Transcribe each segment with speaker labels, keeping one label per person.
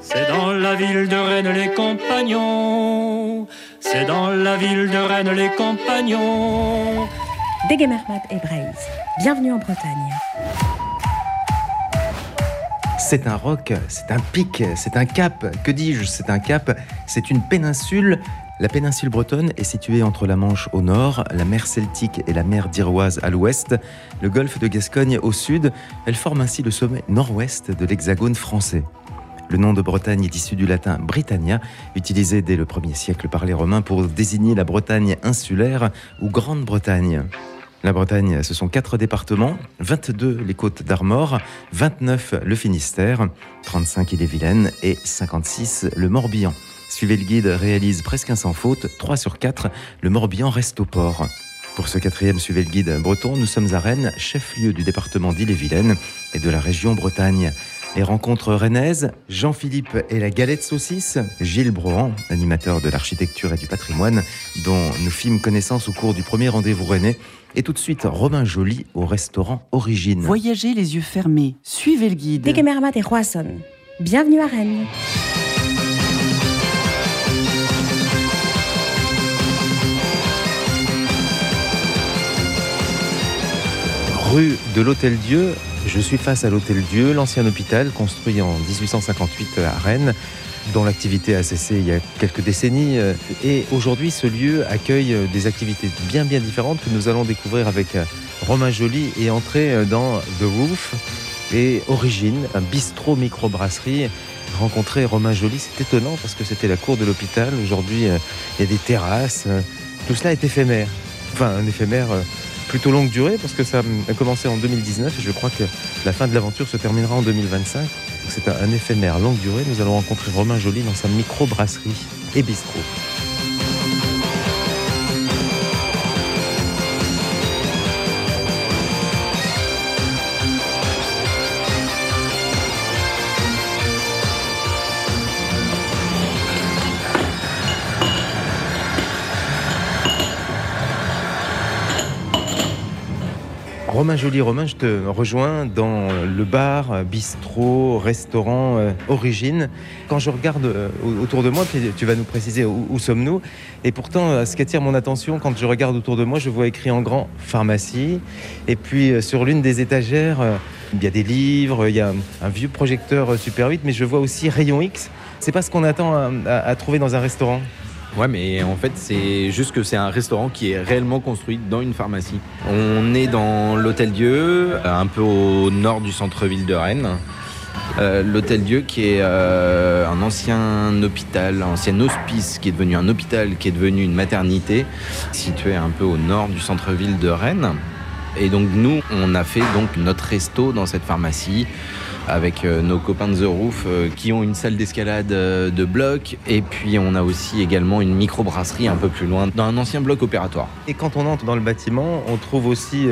Speaker 1: C'est dans la ville de Rennes les compagnons. C'est dans la ville de Rennes les compagnons.
Speaker 2: Degemermat et Braise. Bienvenue en Bretagne.
Speaker 3: C'est un roc, c'est un pic, c'est un cap. Que dis-je C'est un cap, c'est une péninsule. La péninsule bretonne est située entre la Manche au nord, la mer Celtique et la mer d'Iroise à l'ouest, le golfe de Gascogne au sud. Elle forme ainsi le sommet nord-ouest de l'hexagone français. Le nom de Bretagne est issu du latin Britannia, utilisé dès le 1er siècle par les Romains pour désigner la Bretagne insulaire ou Grande-Bretagne. La Bretagne, ce sont quatre départements, 22 les côtes d'Armor, 29 le Finistère, 35 Ille-et-Vilaine et 56 le Morbihan. Suivez le guide réalise presque un sans faute, 3 sur 4, le Morbihan reste au port. Pour ce quatrième Suivez le guide breton, nous sommes à Rennes, chef-lieu du département d'Ille-et-Vilaine et de la région Bretagne. Les rencontres rennaises, Jean-Philippe et la galette saucisse, Gilles Brohan, animateur de l'architecture et du patrimoine, dont nous fîmes connaissance au cours du premier rendez-vous rennais, et tout de suite Romain Joly au restaurant Origine.
Speaker 4: Voyagez les yeux fermés, suivez le guide.
Speaker 2: Degemermat et Roisson. Bienvenue à Rennes.
Speaker 3: Rue de l'Hôtel-Dieu, je suis face à l'Hôtel-Dieu, l'ancien hôpital construit en 1858 à Rennes, dont l'activité a cessé il y a quelques décennies. Et aujourd'hui, ce lieu accueille des activités bien bien différentes que nous allons découvrir avec Romain Joly et entrer dans The Roof et Origine, un bistrot microbrasserie. Rencontrer Romain Joly, c'est étonnant parce que c'était la cour de l'hôpital. Aujourd'hui, il y a des terrasses. Tout cela est éphémère. Enfin, un éphémère plutôt longue durée parce que ça a commencé en 2019 et je crois que la fin de l'aventure se terminera en 2025. C'est un éphémère longue durée. Nous allons rencontrer Romain Joly dans sa microbrasserie et bistrot. Romain Joly, Romain, je te rejoins dans le bar, bistrot, restaurant euh, Origine. Quand je regarde euh, autour de moi, tu vas nous préciser où, sommes-nous, et pourtant, euh, ce qui attire mon attention quand je regarde autour de moi, je vois écrit en grand pharmacie, et puis sur l'une des étagères, il y a des livres, il y a un, vieux projecteur Super 8, mais je vois aussi Rayon X. C'est pas ce qu'on attend à- à trouver dans un restaurant?
Speaker 5: Ouais, mais en fait, c'est juste que c'est un restaurant qui est réellement construit dans une pharmacie. On est dans l'Hôtel Dieu, euh, un peu au nord du centre-ville de Rennes. Euh, L'Hôtel Dieu qui est euh, un ancien hôpital, un ancien hospice qui est devenu un hôpital, qui est devenu une maternité, situé un peu au nord du centre-ville de Rennes. Et donc nous, on a fait donc notre resto dans cette pharmacie avec euh, nos copains de The Roof euh, qui ont une salle d'escalade euh, de bloc et puis on a aussi également une microbrasserie un peu plus loin dans un ancien bloc opératoire.
Speaker 3: Et quand on entre dans le bâtiment, on trouve aussi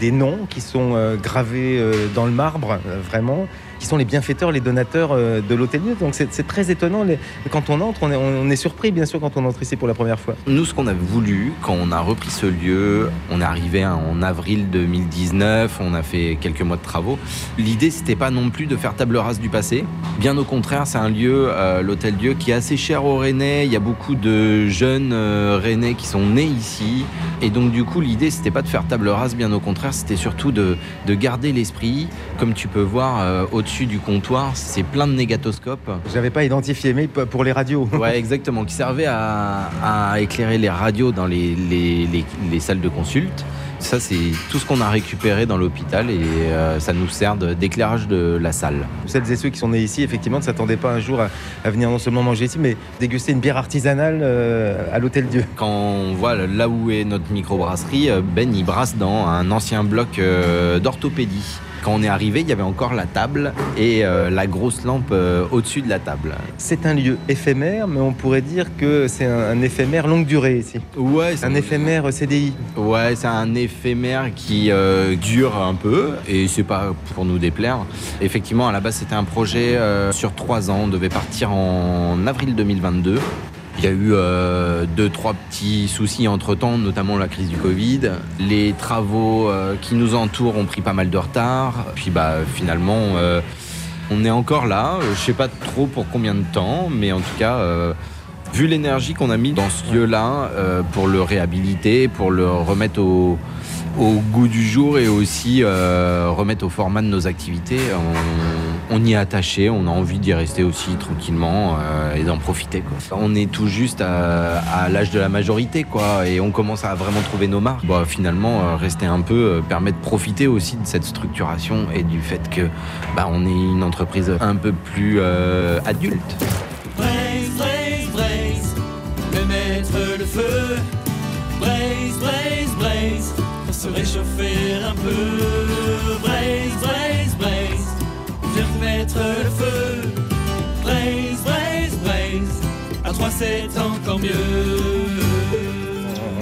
Speaker 3: des noms qui sont gravés dans le marbre, vraiment, qui sont les bienfaiteurs, les donateurs euh, de l'hôtel Dieu. Donc c'est très étonnant. Quand on entre, on est, surpris, bien sûr, quand on entre ici pour la première fois.
Speaker 5: Nous, ce qu'on a voulu, quand on a repris ce lieu, on est arrivé en avril 2019, on a fait quelques mois de travaux. L'idée, c'était pas non plus de faire table rase du passé. Bien au contraire, c'est un lieu, euh, l'hôtel Dieu, qui est assez cher aux Rennais. Il y a beaucoup de jeunes euh, Rennais qui sont nés ici. Et donc, du coup, l'idée, c'était pas de faire table rase, bien au contraire, c'était surtout de, de garder l'esprit. Comme tu peux voir euh, au-dessus du comptoir, c'est plein de négatoscopes.
Speaker 3: Je n'avais pas identifié, mais pour les radios.
Speaker 5: Ouais, exactement, qui servait à, à éclairer les radios dans les, les- les- les salles de consulte. Ça, c'est tout ce qu'on a récupéré dans l'hôpital et euh, ça nous sert d'éclairage de la salle.
Speaker 3: Celles et ceux qui sont nés ici, effectivement, ne s'attendaient pas un jour à, à venir non seulement manger ici, mais déguster une bière artisanale euh, à l'hôtel Dieu.
Speaker 5: Quand on voit là où est notre microbrasserie, euh, Ben il brasse dans un ancien bloc euh, d'orthopédie. Quand on est arrivé, il y avait encore la table et euh, la grosse lampe euh, au-dessus de la table.
Speaker 3: C'est un lieu éphémère, mais on pourrait dire que c'est un, un éphémère longue durée ici.
Speaker 5: Ouais,
Speaker 3: Un éphémère CDI.
Speaker 5: Ouais, c'est un éphémère qui euh, dure un peu et c'est pas pour nous déplaire. Effectivement, à la base, c'était un projet sur trois ans. On devait partir en avril 2022. Il y a eu euh, deux, trois petits soucis entre-temps, notamment la crise du Covid. Les travaux euh, qui nous entourent ont pris pas mal de retard. Puis bah, finalement, euh, On est encore là, euh, je sais pas trop pour combien de temps, mais en tout cas, vu l'énergie qu'on a mis dans ce lieu-là pour le réhabiliter, pour le remettre au, au goût du jour et aussi remettre au format de nos activités, on, on y est attaché, on a envie d'y rester aussi tranquillement euh, et d'en profiter. On est tout juste à, l'âge de la majorité quoi, et on commence à vraiment trouver nos marques. Bon, finalement, euh, rester un peu euh, permet de profiter aussi de cette structuration et du fait que bah, on est une entreprise un peu plus adulte.
Speaker 1: Braise, braise, braise, le feu. Braise, braise, braise, se réchauffer un peu. Braise, braise, braise, remettre le feu. Braise, braise, braise, à trois c'est encore mieux.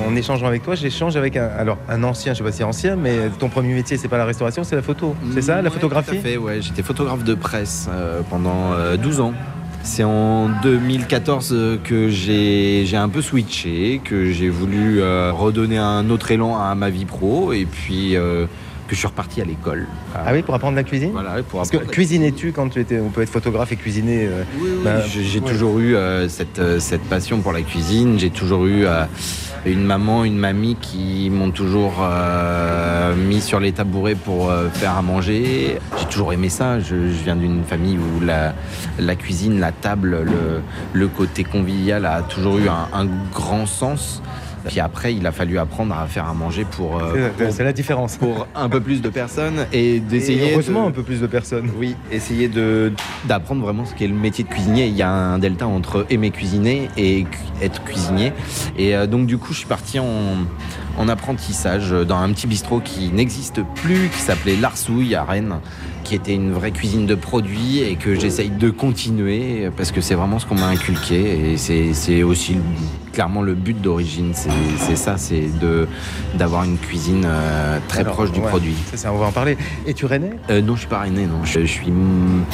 Speaker 3: En échangeant avec toi, j'échange avec un, alors, un ancien, je sais pas si ancien, mais ton premier métier, c'est pas la restauration, c'est la photo. C'est ça, la
Speaker 5: Ouais,
Speaker 3: photographie
Speaker 5: tout à fait, ouais. J'étais photographe de presse euh, pendant euh, 12 ans. C'est en 2014 euh, que j'ai j'ai un peu switché, que j'ai voulu euh, redonner un autre élan à ma vie pro et puis euh, que je suis reparti à l'école.
Speaker 3: Ah oui, pour apprendre la cuisine
Speaker 5: Voilà, pour
Speaker 3: Parce que cuisinais-tu quand tu étais. On peut être photographe et cuisiner. euh,
Speaker 5: Oui, oui,
Speaker 3: Bah,
Speaker 5: j'ai
Speaker 3: ouais.
Speaker 5: toujours eu euh, cette, euh, cette passion pour la cuisine. J'ai toujours eu euh, une maman, une mamie qui m'ont toujours mis sur les tabourets pour faire à manger. J'ai toujours aimé ça. Je, je viens d'une famille où la, la cuisine, la table, le, le côté convivial a toujours eu un, un grand sens. Puis après, il a fallu apprendre à faire à manger pour, euh,
Speaker 3: c'est- la différence.
Speaker 5: pour un peu plus de personnes et d'essayer.
Speaker 3: Heureusement,
Speaker 5: de-
Speaker 3: un peu plus de personnes.
Speaker 5: oui, essayer de d'apprendre vraiment ce qu'est le métier de cuisinier. Il y a un delta entre aimer cuisiner et être cuisinier. Et euh, donc du coup, je suis parti en, en apprentissage dans un petit bistrot qui n'existe plus, qui s'appelait Larsouille à Rennes, qui était une vraie cuisine de produits et que j'essaye de continuer parce que c'est vraiment ce qu'on m'a inculqué et c'est aussi clairement le but d'origine. C'est ça, c'est d'avoir une cuisine euh, très
Speaker 3: Alors,
Speaker 5: proche du
Speaker 3: ouais,
Speaker 5: produit.
Speaker 3: C'est ça, on va en parler. Et tu rennais?
Speaker 5: Euh, non, je suis pas rennais, non. Je, je suis mm,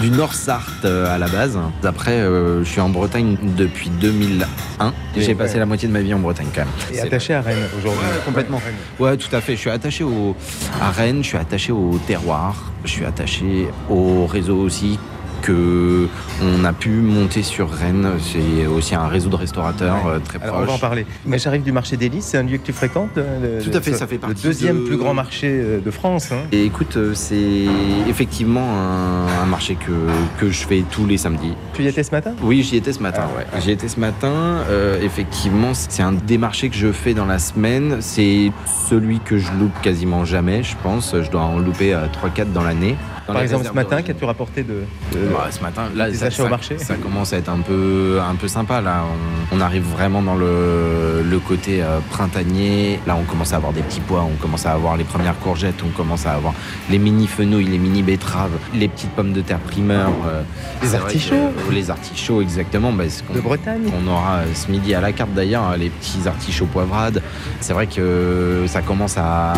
Speaker 5: du Nord Sarthe euh, à la base. Après, je suis en Bretagne depuis 2001.
Speaker 3: Et
Speaker 5: J'ai
Speaker 3: ouais.
Speaker 5: passé la moitié de ma vie en Bretagne quand même.
Speaker 3: Et attaché à Rennes aujourd'hui.
Speaker 5: Ouais, complètement.
Speaker 3: Ouais, Rennes.
Speaker 5: Ouais, tout à fait. Je suis attaché au, à Rennes, je suis attaché au terroir, je suis attaché au réseau aussi que on a pu monter sur Rennes. C'est aussi un réseau de restaurateurs
Speaker 3: Ouais.
Speaker 5: euh, très
Speaker 3: Alors, on va en parler. Mais j'arrive du marché des Lys, c'est un lieu que tu fréquentes euh, le-
Speaker 5: Tout à fait,
Speaker 3: le-
Speaker 5: ça fait
Speaker 3: Le
Speaker 5: partie
Speaker 3: deuxième
Speaker 5: de-
Speaker 3: plus grand marché euh, de France. hein.
Speaker 5: Et écoute, c'est effectivement un, un marché que, que je fais tous les samedis.
Speaker 3: Tu y étais ce matin?
Speaker 5: Oui, j'y étais ce matin.
Speaker 3: Ah.
Speaker 5: ouais. J'y étais ce matin. euh, effectivement, c'est un des marchés que je fais dans la semaine. C'est celui que je loupe quasiment jamais, je pense. Je dois en louper 3-4 dans l'année. Dans
Speaker 3: Par exemple, ce matin, qu'as-tu rapporté de. de-
Speaker 5: Bah, ce matin, là,
Speaker 3: des
Speaker 5: ça,
Speaker 3: achats au
Speaker 5: ça-
Speaker 3: marché
Speaker 5: ça commence à être un peu, un peu sympa. Là, on, on arrive vraiment dans le, le côté euh, printanier. Là, on commence à avoir des petits pois, on commence à avoir les premières courgettes, on commence à avoir les mini fenouilles, les mini betteraves, les petites pommes de terre primeur, euh,
Speaker 3: Les artichauts.
Speaker 5: que- Les artichauts, exactement. Bah, ce
Speaker 3: de Bretagne
Speaker 5: on aura euh, ce midi à la carte d'ailleurs hein, les petits artichauts poivrades. C'est vrai que ça commence à,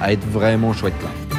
Speaker 5: à être vraiment chouette là.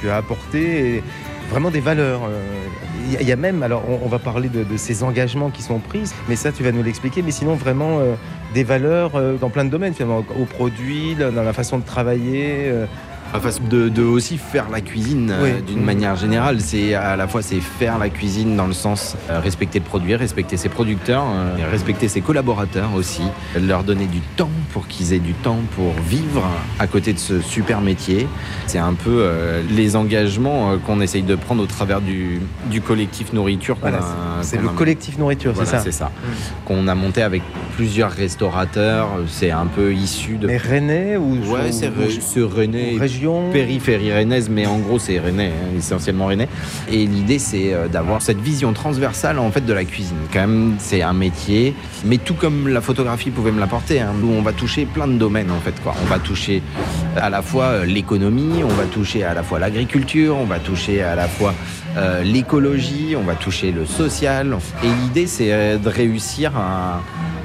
Speaker 3: Tu as apporté vraiment des valeurs. euh, Il y, a- même, alors on, va parler de, ces engagements qui sont pris, mais ça tu vas nous l'expliquer, mais sinon vraiment euh, des valeurs euh, dans plein de domaines finalement, au produit, dans la façon de travailler.
Speaker 5: Enfin, de, de aussi faire la cuisine euh, d'une manière générale. C'est à la fois c'est faire la cuisine dans le sens euh, respecter le produit, respecter ses producteurs, euh, respecter ses collaborateurs aussi, leur donner du temps pour qu'ils aient du temps pour vivre à côté de ce super métier. C'est un peu les engagements qu'on essaye de prendre au travers du, du collectif nourriture.
Speaker 3: voilà, c'est le
Speaker 5: a-
Speaker 3: collectif nourriture,
Speaker 5: Voilà,
Speaker 3: c'est ça.
Speaker 5: c'est ça. Qu'on a monté avec plusieurs restaurateurs. C'est un peu issu de.
Speaker 3: Mais Rennais ou
Speaker 5: Ouais, c'est René. Périphérie rennaise, mais en gros c'est rennais, hein, essentiellement rennais. Et l'idée c'est euh, d'avoir cette vision transversale en fait de la cuisine. Quand même, c'est un métier, mais tout comme la photographie pouvait me l'apporter, hein, où on va toucher plein de domaines en fait. Quoi. On va toucher à la fois euh, l'économie, on va toucher à la fois l'agriculture, on va toucher à la fois euh, l'écologie, on va toucher le social. Et l'idée c'est de réussir à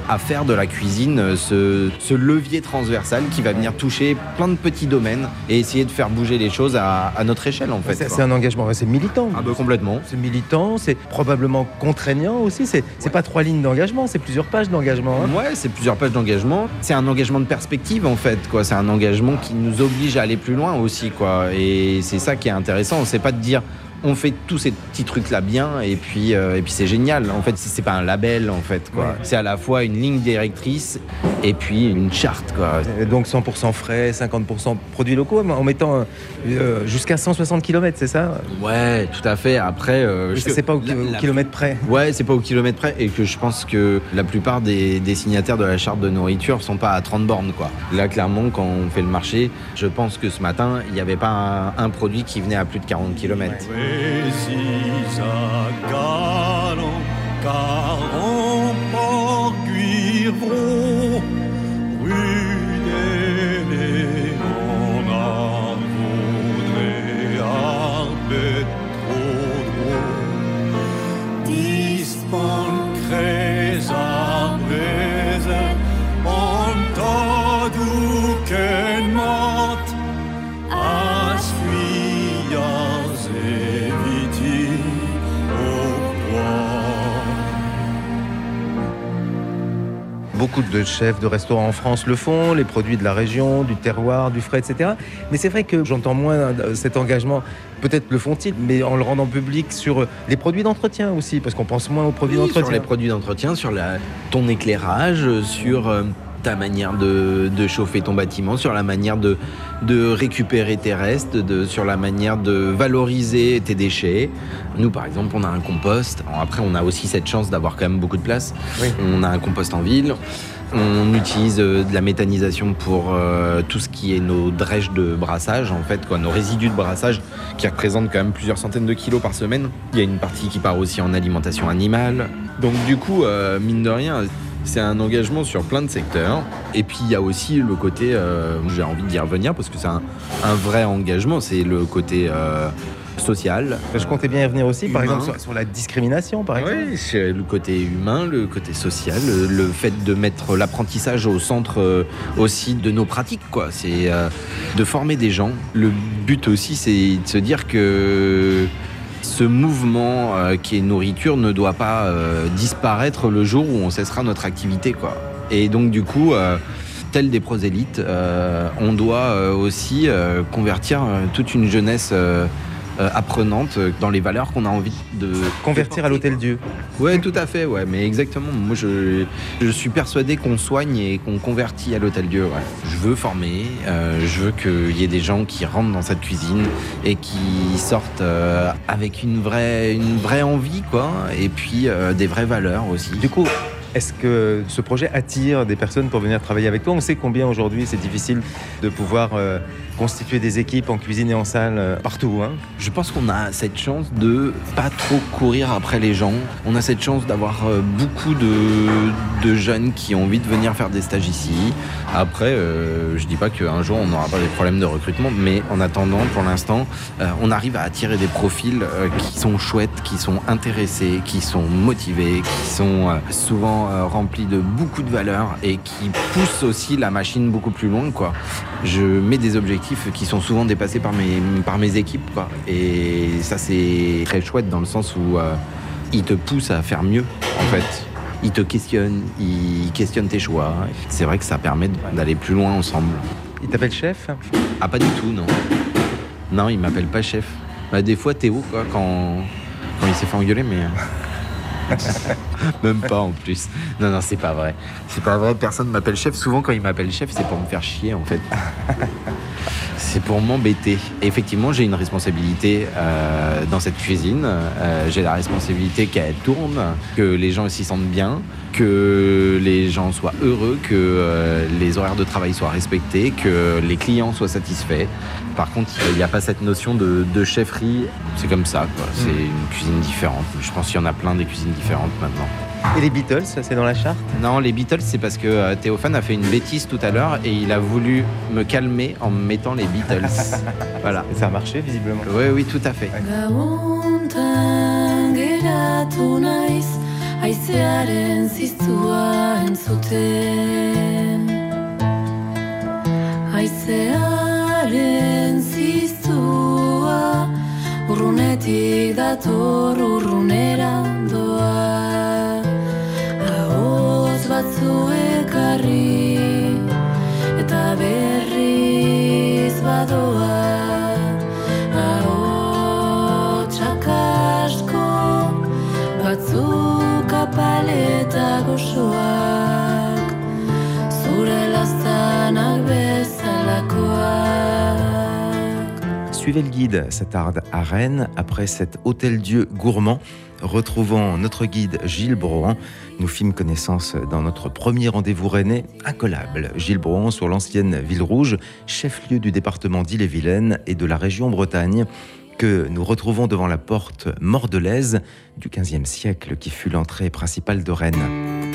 Speaker 5: à faire de la cuisine euh, ce, ce levier transversal qui va venir toucher plein de petits domaines et essayer de faire bouger les choses à, à notre échelle en fait.
Speaker 3: C'est un engagement, c'est militant.
Speaker 5: Ah bah complètement.
Speaker 3: C'est militant, c'est probablement contraignant aussi. C'est c'est pas trois lignes d'engagement, c'est plusieurs pages d'engagement. hein.
Speaker 5: Ouais, c'est plusieurs pages d'engagement. C'est un engagement de perspective en fait, quoi. C'est un engagement qui nous oblige à aller plus loin aussi, quoi. Et c'est ça qui est intéressant. C'est pas de dire on fait tous ces petits trucs là bien et puis euh, et puis c'est génial. En fait, c'est pas un label en fait, quoi.
Speaker 3: Ouais.
Speaker 5: C'est à la fois une ligne directrice et puis une charte, quoi.
Speaker 3: Et Donc 100% frais, 50% produits locaux, en mettant euh, jusqu'à 160 km, c'est ça?
Speaker 5: Ouais, tout à fait. Après, euh,
Speaker 3: C'est pas au,
Speaker 5: la-
Speaker 3: au
Speaker 5: la-
Speaker 3: kilomètre près?
Speaker 5: Ouais, c'est pas au kilomètre près et que je pense que la plupart des, des signataires de la charte de nourriture sont pas à 30 bornes quoi. Là clairement quand on fait le marché, je pense que ce matin, il n'y avait pas un, un produit qui venait à plus de 40 km.
Speaker 1: Galant, car en port cuivron, rue
Speaker 3: Beaucoup de chefs de restaurants en France le font, les produits de la région, du terroir, du frais, etc. Mais c'est vrai que j'entends moins euh, cet engagement. Peut-être le font-ils, mais en le rendant public sur les produits d'entretien aussi, parce qu'on pense moins aux produits
Speaker 5: Oui,
Speaker 3: d'entretien.
Speaker 5: sur les produits d'entretien, sur la, ton éclairage, sur euh, ta manière de, de chauffer ton bâtiment, sur la manière de, de récupérer tes restes, de, sur la manière de valoriser tes déchets. Nous, par exemple, on a un compost. Après, on a aussi cette chance d'avoir quand même beaucoup de place.
Speaker 3: Oui.
Speaker 5: On a un compost en ville. On utilise euh, de la méthanisation pour euh, tout ce qui est nos drèches de brassage, en fait, quoi, nos résidus de brassage qui représentent quand même plusieurs centaines de kilos par semaine. Il y a une partie qui part aussi en alimentation animale. Donc du coup, euh, mine de rien, c'est un engagement sur plein de secteurs. Et puis il y a aussi le côté, euh, j'ai envie d'y revenir parce que c'est un, un vrai engagement, c'est le côté euh, social.
Speaker 3: Je comptais bien y revenir aussi, par exemple, sur, sur la discrimination, par exemple.
Speaker 5: Oui, c'est le côté humain, le côté social, le, le fait de mettre l'apprentissage au centre euh, aussi de nos pratiques, quoi. C'est de former des gens. Le but aussi, c'est de se dire que ce mouvement euh, qui est nourriture ne doit pas euh, disparaître le jour où on cessera notre activité, quoi. Et donc, du coup. euh, Tel des prosélytes, euh, on doit aussi convertir toute une jeunesse euh, apprenante euh, dans les valeurs qu'on a envie de
Speaker 3: Convertir à l'hôtel Dieu.
Speaker 5: Ouais, tout à fait, ouais, mais exactement. Moi, je, je suis persuadé qu'on soigne et qu'on convertit à l'Hôtel Dieu. Ouais. Je veux former, euh, je veux qu'il y ait des gens qui rentrent dans cette cuisine et qui sortent euh, avec une vraie, une vraie envie, quoi, et puis des vraies valeurs aussi.
Speaker 3: Du coup, est-ce que ce projet attire des personnes pour venir travailler avec toi? On sait combien aujourd'hui c'est difficile de pouvoir constituer des équipes en cuisine et en salle euh, partout. hein.
Speaker 5: Je pense qu'on a cette chance de pas trop courir après les gens. On a cette chance d'avoir euh, beaucoup de, jeunes qui ont envie de venir faire des stages ici. Après, euh, je dis pas qu'un jour on n'aura pas des problèmes de recrutement, mais en attendant, pour l'instant, euh, on arrive à attirer des profils qui sont chouettes, qui sont intéressés, qui sont motivés, qui sont souvent remplis de beaucoup de valeurs et qui poussent aussi la machine beaucoup plus loin. Je mets des objectifs qui sont souvent dépassés par mes, par mes équipes, quoi. Et ça, c'est très chouette dans le sens où euh, ils te poussent à faire mieux, en fait. Ils te questionnent, ils questionnent tes choix. C'est vrai que ça permet d'aller plus loin ensemble.
Speaker 3: Il t'appelle chef?
Speaker 5: Ah, pas du tout, non. Non, il m'appelle pas chef. Bah, des fois, Théo, quoi, quand, quand il s'est fait engueuler, mais. Même pas en plus. Non, non, c'est pas vrai. C'est pas vrai, personne m'appelle chef. Souvent, quand il m'appelle chef, c'est pour me faire chier, en fait. C'est pour m'embêter. Effectivement, j'ai une responsabilité euh, dans cette cuisine. Euh, j'ai la responsabilité qu'elle tourne, que les gens s'y sentent bien, que les gens soient heureux, que euh, les horaires de travail soient respectés, que les clients soient satisfaits. Par contre, il n'y a pas cette notion de, de chefferie. C'est comme ça, quoi. C'est une cuisine différente. Je pense qu'il y en a plein des cuisines différentes maintenant.
Speaker 3: Et les Beatles, c'est dans la charte?
Speaker 5: Non, les Beatles, c'est parce que Théophane a fait une bêtise tout à l'heure et il a voulu me calmer en me mettant les Beatles. voilà.
Speaker 3: Et ça a marché visiblement.
Speaker 5: Oui, oui, tout à fait.
Speaker 6: Aizearen ziztua entzuten Aizearen ziztua Urrunetik dator urrunera doa Ahoz batzuek harri
Speaker 3: Suivez le guide s'attarde à Rennes après cet hôtel-dieu gourmand. Retrouvant notre guide Gilles Brohan, nous fîmes connaissance dans notre premier rendez-vous rennais incollable. Gilles Brohan sur l'ancienne ville rouge, chef-lieu du département d'Ille-et-Vilaine et de la région Bretagne, que nous retrouvons devant la porte mordelaise du XVe siècle qui fut l'entrée principale de Rennes.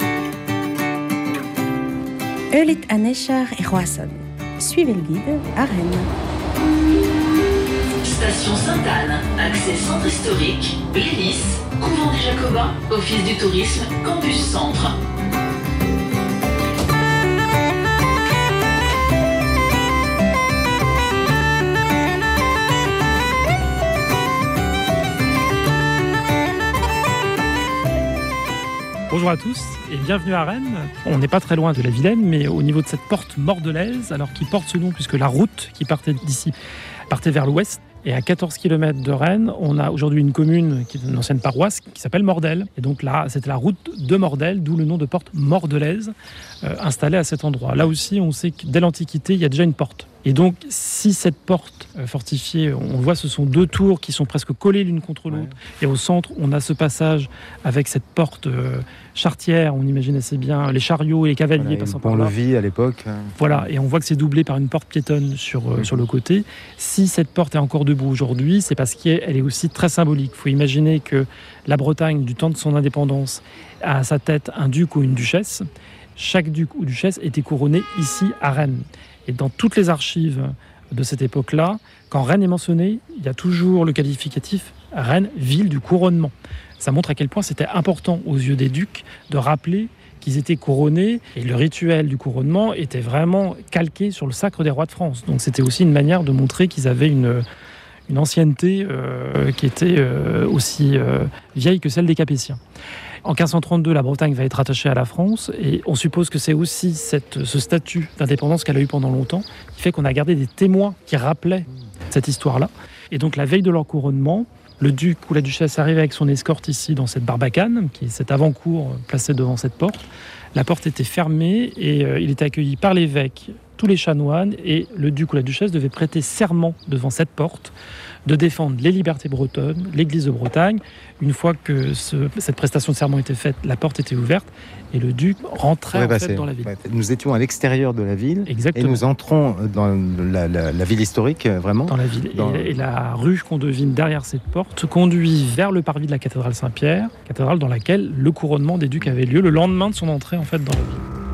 Speaker 2: Eulit Aneshar et Roisson. Suivez le guide à Rennes.
Speaker 7: Station Sainte-Anne, accès centre historique, l'hélice, couvent des Jacobins, office du tourisme, campus centre.
Speaker 8: Bonjour à tous et bienvenue à Rennes. On n'est pas très loin de la Vilaine, mais au niveau de cette porte mordelaise, alors qui porte ce nom puisque la route qui partait d'ici partait vers l'ouest. Et à 14 km de Rennes, on a aujourd'hui une commune qui est une ancienne paroisse qui s'appelle Mordel. Et donc là, c'était la route de Mordel, d'où le nom de porte mordelaise euh, installée à cet endroit. Là aussi, on sait que dès l'Antiquité, il y a déjà une porte. Et donc, si cette porte euh, fortifiée, on voit, ce sont deux tours qui sont presque collées l'une contre l'autre. Et au centre, on a ce passage avec cette porte euh, chartière. On imagine assez bien les chariots et les cavaliers
Speaker 3: Voilà,
Speaker 8: passant par là.
Speaker 3: pont-levis à l'époque.
Speaker 8: Voilà, et on voit que c'est doublé par une porte piétonne sur, euh, sur le côté. Si cette porte est encore debout aujourd'hui, c'est parce qu'elle est aussi très symbolique. Il faut imaginer que la Bretagne, du temps de son indépendance, a à sa tête un duc ou une duchesse. Chaque duc ou duchesse était couronné ici à Rennes. Et dans toutes les archives de cette époque-là, quand Rennes est mentionné, il y a toujours le qualificatif Rennes, ville du couronnement. Ça montre à quel point c'était important aux yeux des ducs de rappeler qu'ils étaient couronnés et le rituel du couronnement était vraiment calqué sur le sacre des rois de France. Donc c'était aussi une manière de montrer qu'ils avaient une, une ancienneté euh, qui était euh, aussi euh, vieille que celle des Capétiens. En 1532, la Bretagne va être attachée à la France et on suppose que c'est aussi ce statut d'indépendance qu'elle a eu pendant longtemps qui fait qu'on a gardé des témoins qui rappelaient cette histoire-là. Et donc la veille de leur couronnement, le duc ou la duchesse arrive avec son escorte ici dans cette barbacane, qui est cette avant-cour placée devant cette porte. La porte était fermée et euh, il était accueilli par l'évêque, tous les chanoines et le duc ou la duchesse devait prêter serment devant cette porte de défendre les libertés bretonnes, l'Église de Bretagne. Une fois que ce- cette prestation de serment était faite, la porte était ouverte et le duc rentrait
Speaker 3: Ouais,
Speaker 8: en
Speaker 3: bah,
Speaker 8: fait dans la ville.
Speaker 3: ouais, Nous étions à l'extérieur de la ville et
Speaker 8: Exactement.
Speaker 3: nous entrons dans la, la- la ville historique, euh, vraiment.
Speaker 8: dans la ville.
Speaker 3: Dans-
Speaker 8: Et, et la rue qu'on devine derrière cette porte conduit vers le parvis de la cathédrale Saint-Pierre, cathédrale dans laquelle le couronnement des ducs avait lieu le lendemain de son entrée en fait dans la ville.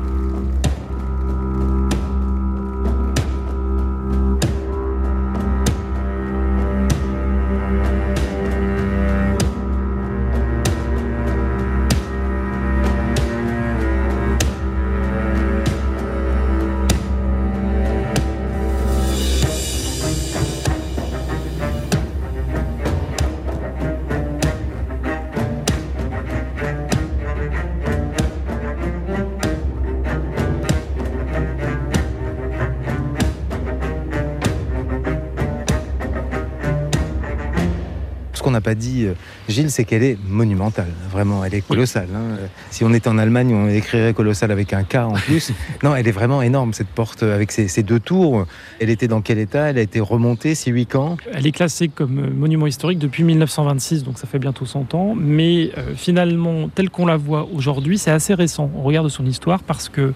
Speaker 3: Dit, euh, Gilles, c'est qu'elle est monumentale. Vraiment, elle est colossale. hein. Si on était en Allemagne, on écrirait colossale avec un K en plus. non, elle est vraiment énorme, cette porte, euh, avec ses, ses deux tours. Elle était dans quel état? Elle a été remontée, si huit ans
Speaker 8: Elle est classée comme euh, monument historique depuis 1926, donc ça fait bientôt 100 ans. Mais euh, finalement, telle qu'on la voit aujourd'hui, c'est assez récent. On regarde son histoire parce que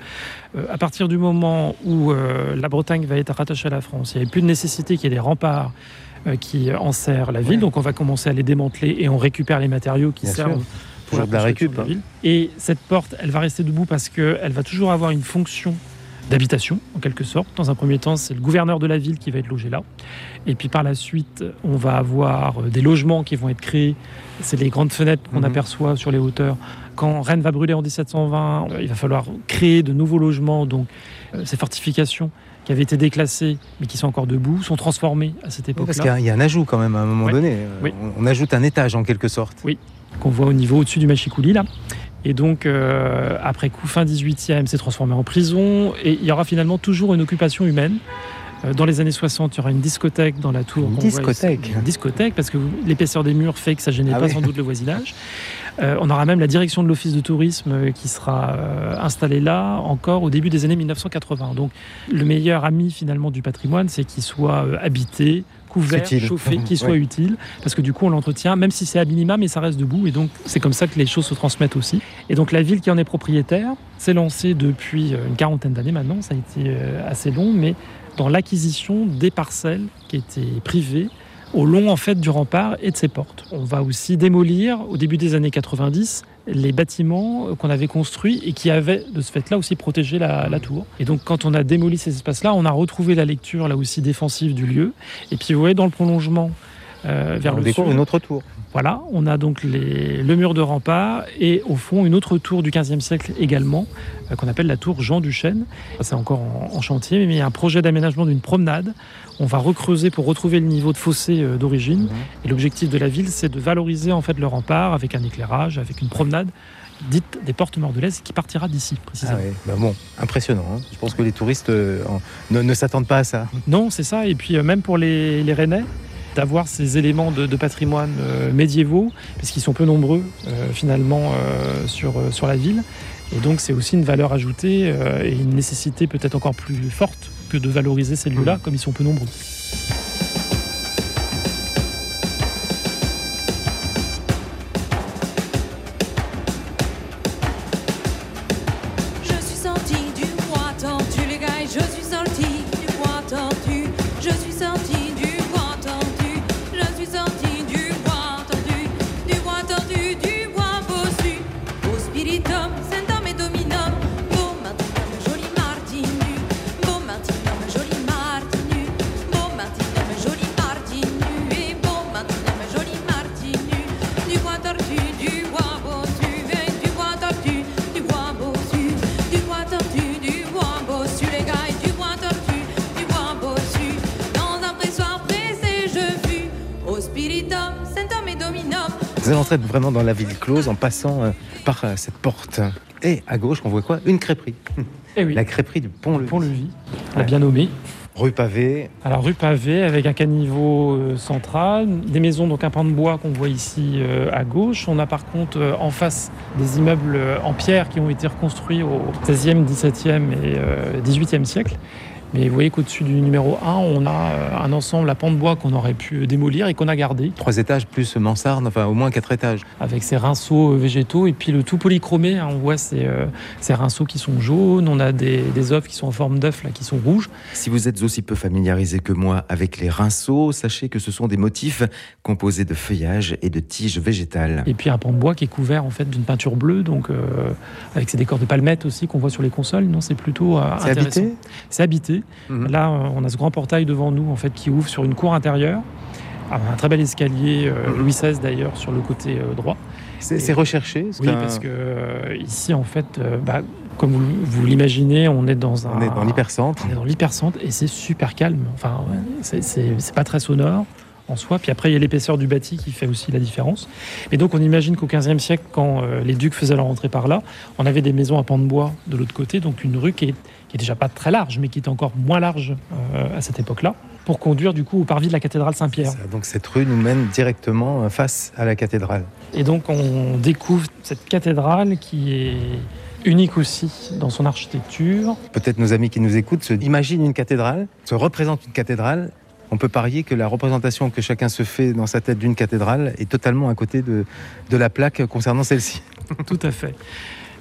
Speaker 8: euh, à partir du moment où euh, la Bretagne va être rattachée à la France, il n'y avait plus de nécessité qu'il y ait des remparts qui enserrent la ville.
Speaker 3: Ouais.
Speaker 8: Donc on va commencer à les démanteler et on récupère les matériaux qui
Speaker 3: Bien sûr.
Speaker 8: servent pour
Speaker 3: Toujours de la récup, hein.
Speaker 8: ville. Et cette porte, elle va rester debout parce qu'elle va toujours avoir une fonction d'habitation, en quelque sorte. Dans un premier temps, c'est le gouverneur de la ville qui va être logé là. Et puis par la suite, on va avoir euh, des logements qui vont être créés. C'est les grandes fenêtres qu'on
Speaker 3: Mhm.
Speaker 8: aperçoit sur les hauteurs. Quand Rennes va brûler en 1720, euh, il va falloir créer de nouveaux logements. Donc euh, ces fortifications qui avaient été déclassées, mais qui sont encore debout, sont transformées à cette
Speaker 3: Oui, Parce
Speaker 8: époque-là.
Speaker 3: qu'il y a- il y, a un ajout quand même à un moment
Speaker 8: Ouais.
Speaker 3: donné.
Speaker 8: Oui.
Speaker 3: On, on ajoute un étage en quelque sorte.
Speaker 8: qu'on voit au niveau au-dessus du Machikouli là. Et donc, euh, après coup, fin 18e, c'est transformé en prison. Et il y aura finalement toujours une occupation humaine. Euh, Dans les années 60, il y aura une discothèque dans la tour.
Speaker 3: Une
Speaker 8: voit
Speaker 3: discothèque.
Speaker 8: Une discothèque, parce que l'épaisseur des murs fait que ça gênait
Speaker 3: Ah
Speaker 8: pas
Speaker 3: oui.
Speaker 8: sans doute le voisinage. Euh, on aura même la direction de l'office de tourisme euh, qui sera euh, installée là encore au début des années 1980. Donc, le meilleur ami finalement du patrimoine, c'est qu'il soit habité, couvert,
Speaker 3: Utile.
Speaker 8: chauffé, qu'il soit utile, parce que du coup on l'entretient, même si c'est à minima, mais ça reste debout, et donc c'est comme ça que les choses se transmettent aussi. Et donc la ville qui en est propriétaire s'est lancée depuis une quarantaine d'années maintenant, ça a été assez long, mais dans l'acquisition des parcelles qui étaient privées au long en fait du rempart et de ses portes. On va aussi démolir au début des années 90 les bâtiments euh, qu'on avait construits et qui avaient de ce fait-là aussi protégé la, la tour. Et donc quand on a démoli ces espaces-là, on a retrouvé la lecture là aussi défensive du lieu. Et puis vous voyez dans le prolongement euh, vers
Speaker 3: on
Speaker 8: le
Speaker 3: découvre
Speaker 8: sud,
Speaker 3: une autre tour.
Speaker 8: Voilà, on a donc les- le mur de rempart et au fond une autre tour du 15e siècle également, euh, qu'on appelle la tour Jean Duchesne. C'est encore en, en chantier, mais il y a un projet d'aménagement d'une promenade. On va recreuser pour retrouver le niveau de fossé euh, d'origine.
Speaker 3: Mhm.
Speaker 8: Et l'objectif de la ville, c'est de valoriser en fait le rempart avec un éclairage, avec une promenade dite des portes mordelaises qui partira d'ici
Speaker 3: Ah
Speaker 8: précisément.
Speaker 3: ouais, bah bon, impressionnant. hein. Je pense que les touristes euh, ne, ne s'attendent pas à ça.
Speaker 8: Non, c'est ça. Et puis même pour les, les Rennais, d'avoir ces éléments de, de patrimoine euh, médiévaux, parce qu'ils sont peu nombreux euh, finalement euh, sur, sur la ville. Et donc c'est aussi une valeur ajoutée et une nécessité peut-être encore plus forte que de valoriser ces lieux-là, comme ils sont peu nombreux.
Speaker 3: Vraiment dans la ville close en passant euh, par euh, cette porte. Et à gauche, on voit quoi? Une crêperie.
Speaker 8: Et oui,
Speaker 3: La crêperie du Pont-Levis.
Speaker 8: Pont-Levis, on l'a
Speaker 3: Ouais.
Speaker 8: bien nommé.
Speaker 3: Rue pavée.
Speaker 8: Alors rue pavée avec un caniveau euh, central, des maisons donc un pan de bois qu'on voit ici euh, à gauche. On a par contre euh, en face des immeubles en pierre qui ont été reconstruits au 16e, 17e et euh, 18e siècle. Mais vous voyez qu'au-dessus du numéro 1, on a euh, un ensemble à pan de bois qu'on aurait pu démolir et qu'on a gardé
Speaker 3: Trois étages plus mansarde, enfin au moins quatre étages.
Speaker 8: avec ces rinceaux euh, végétaux et puis le tout polychromé. hein. on voit ces, euh, ces rinceaux qui sont jaunes, on a des, des œufs qui sont en forme d'œufs là qui sont rouges.
Speaker 3: Si vous êtes aussi peu familiarisé que moi avec les rinceaux, sachez que ce sont des motifs composés de feuillages et de tiges végétales.
Speaker 8: Et puis un pan de bois qui est couvert en fait d'une peinture bleue, donc euh, avec ces décors de palmettes aussi qu'on voit sur les consoles. Non, c'est plutôt euh,
Speaker 3: C'est habité?
Speaker 8: C'est habité.
Speaker 3: Mhm.
Speaker 8: Là, on a ce grand portail devant nous en fait qui ouvre sur une cour intérieure. Ah, Un très bel escalier euh,
Speaker 3: Mhm.
Speaker 8: Louis XVI d'ailleurs sur le côté euh, droit.
Speaker 3: C'est recherché
Speaker 8: Oui,
Speaker 3: un-
Speaker 8: parce que euh, ici en fait, bah, comme vous, vous l'imaginez, on est dans un
Speaker 3: on est dans l'hypercentre.
Speaker 8: on est dans l'hypercentre et c'est super calme. Enfin, ouais, c'est- pas très sonore en soi. Puis après, il y a l'épaisseur du bâti qui fait aussi la différence. Et donc, on imagine qu'au XVe siècle, quand les ducs faisaient leur entrée par là, on avait des maisons à pans de bois de l'autre côté, donc une rue qui est, qui est déjà pas très large, mais qui est encore moins large euh, à cette époque-là. pour conduire du coup au parvis de la cathédrale Saint-Pierre.
Speaker 3: Donc cette rue nous mène directement euh, face à la cathédrale.
Speaker 8: Et donc on découvre cette cathédrale qui est unique aussi dans son architecture.
Speaker 3: Peut-être nos amis qui nous écoutent se imaginent une cathédrale, se représentent une cathédrale. On peut parier que la représentation que chacun se fait dans sa tête d'une cathédrale est totalement à côté de, de la plaque concernant celle-ci.
Speaker 8: Tout à fait.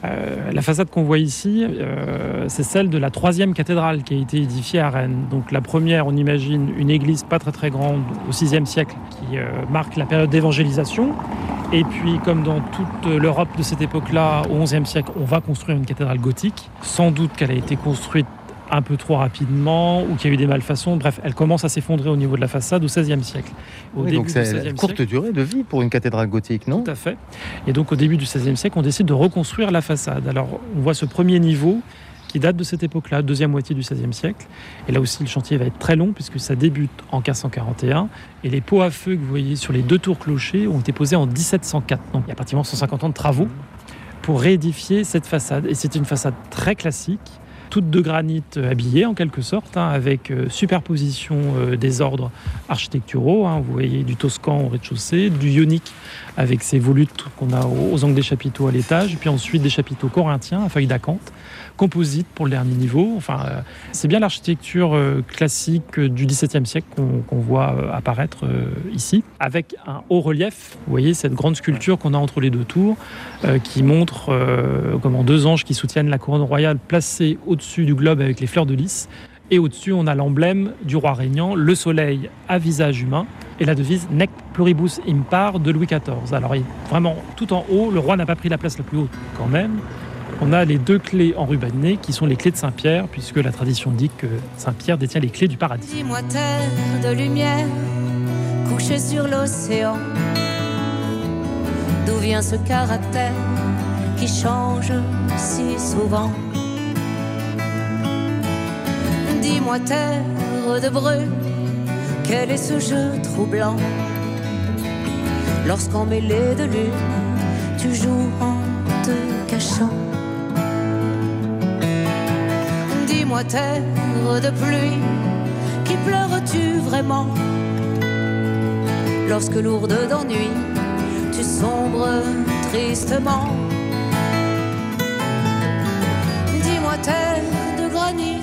Speaker 8: Euh, la façade qu'on voit ici, euh, c'est celle de la troisième cathédrale qui a été édifiée à Rennes. Donc la première, on imagine une église pas très très grande au VIe siècle qui euh, marque la période d'évangélisation. Et puis, comme dans toute l'Europe de cette époque-là, au XIe siècle, on va construire une cathédrale gothique. Sans doute qu'elle a été construite un peu trop rapidement ou qu'il y a eu des malfaçons. Bref, elle commence à s'effondrer au niveau de la façade au XVIe siècle. Au
Speaker 3: Oui,
Speaker 8: début
Speaker 3: donc c'est une courte
Speaker 8: siècle-
Speaker 3: durée de vie pour une cathédrale gothique, non?
Speaker 8: Tout à fait. Et donc au début du XVIe siècle, on décide de reconstruire la façade. Alors on voit ce premier niveau qui date de cette époque-là, deuxième moitié du XVIe siècle. Et là aussi, le chantier va être très long puisque ça débute en 1541. Et les pots à feu que vous voyez sur les deux tours clochers ont été posés en 1704. Donc il y a pratiquement 150 ans de travaux pour réédifier cette façade. Et c'est une façade très classique, toute de granit euh, habillé en quelque sorte, hein, avec euh, superposition euh, des ordres architecturaux. hein. Vous voyez du toscan au rez-de-chaussée, du ionique avec ses volutes qu'on a aux angles des chapiteaux à l'étage, puis ensuite des chapiteaux corinthiens à feuilles d'acanthe, composite pour le dernier niveau. Enfin, euh, c'est bien l'architecture euh, classique euh, du XVIIe siècle qu'on voit apparaître ici, avec un haut relief. Vous voyez cette grande sculpture qu'on a entre les deux tours, qui montre comment deux anges qui soutiennent la couronne royale placée au-dessus du globe avec les fleurs de lys. Et au-dessus, on a l'emblème du roi régnant, le soleil à visage humain, et la devise Nec pluribus impar de Louis XIV. Alors, vraiment, tout en haut, le roi n'a pas pris la place la plus haute quand même. On a les deux clés enrubannées qui sont les clés de Saint-Pierre, puisque la tradition dit que Saint-Pierre détient les clés du paradis.
Speaker 6: Dis-moi terre de lumière couchée sur l'océan. D'où vient ce caractère qui change si souvent? Dis-moi terre de brume, quel est ce jeu troublant? Lorsqu'en mêlée de lune, tu joues en te cachant. Dis-moi terre de pluie, qui pleures-tu vraiment? Lorsque lourde d'ennui, tu sombres tristement. Dis-moi terre de granit,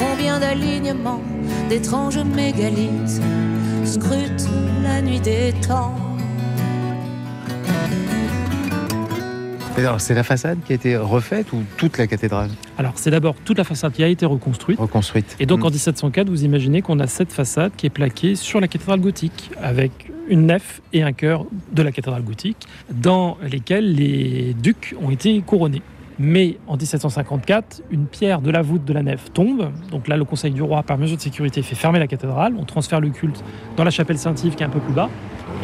Speaker 6: combien d'alignements d'étranges mégalithes scrutent la nuit des temps.
Speaker 3: C'est la façade qui a été refaite ou toute la cathédrale
Speaker 8: Alors, c'est d'abord toute la façade qui a été reconstruite.
Speaker 3: reconstruite
Speaker 8: Et donc
Speaker 3: Mm.
Speaker 8: en 1704, vous imaginez qu'on a cette façade qui est plaquée sur la cathédrale gothique, avec une nef et un chœur de la cathédrale gothique, dans lesquels les ducs ont été couronnés. Mais en 1754, une pierre de la voûte de la nef tombe. Donc là, le Conseil du roi, par mesure de sécurité, fait fermer la cathédrale. On transfère le culte dans la chapelle Saint-Yves, qui est un peu plus bas.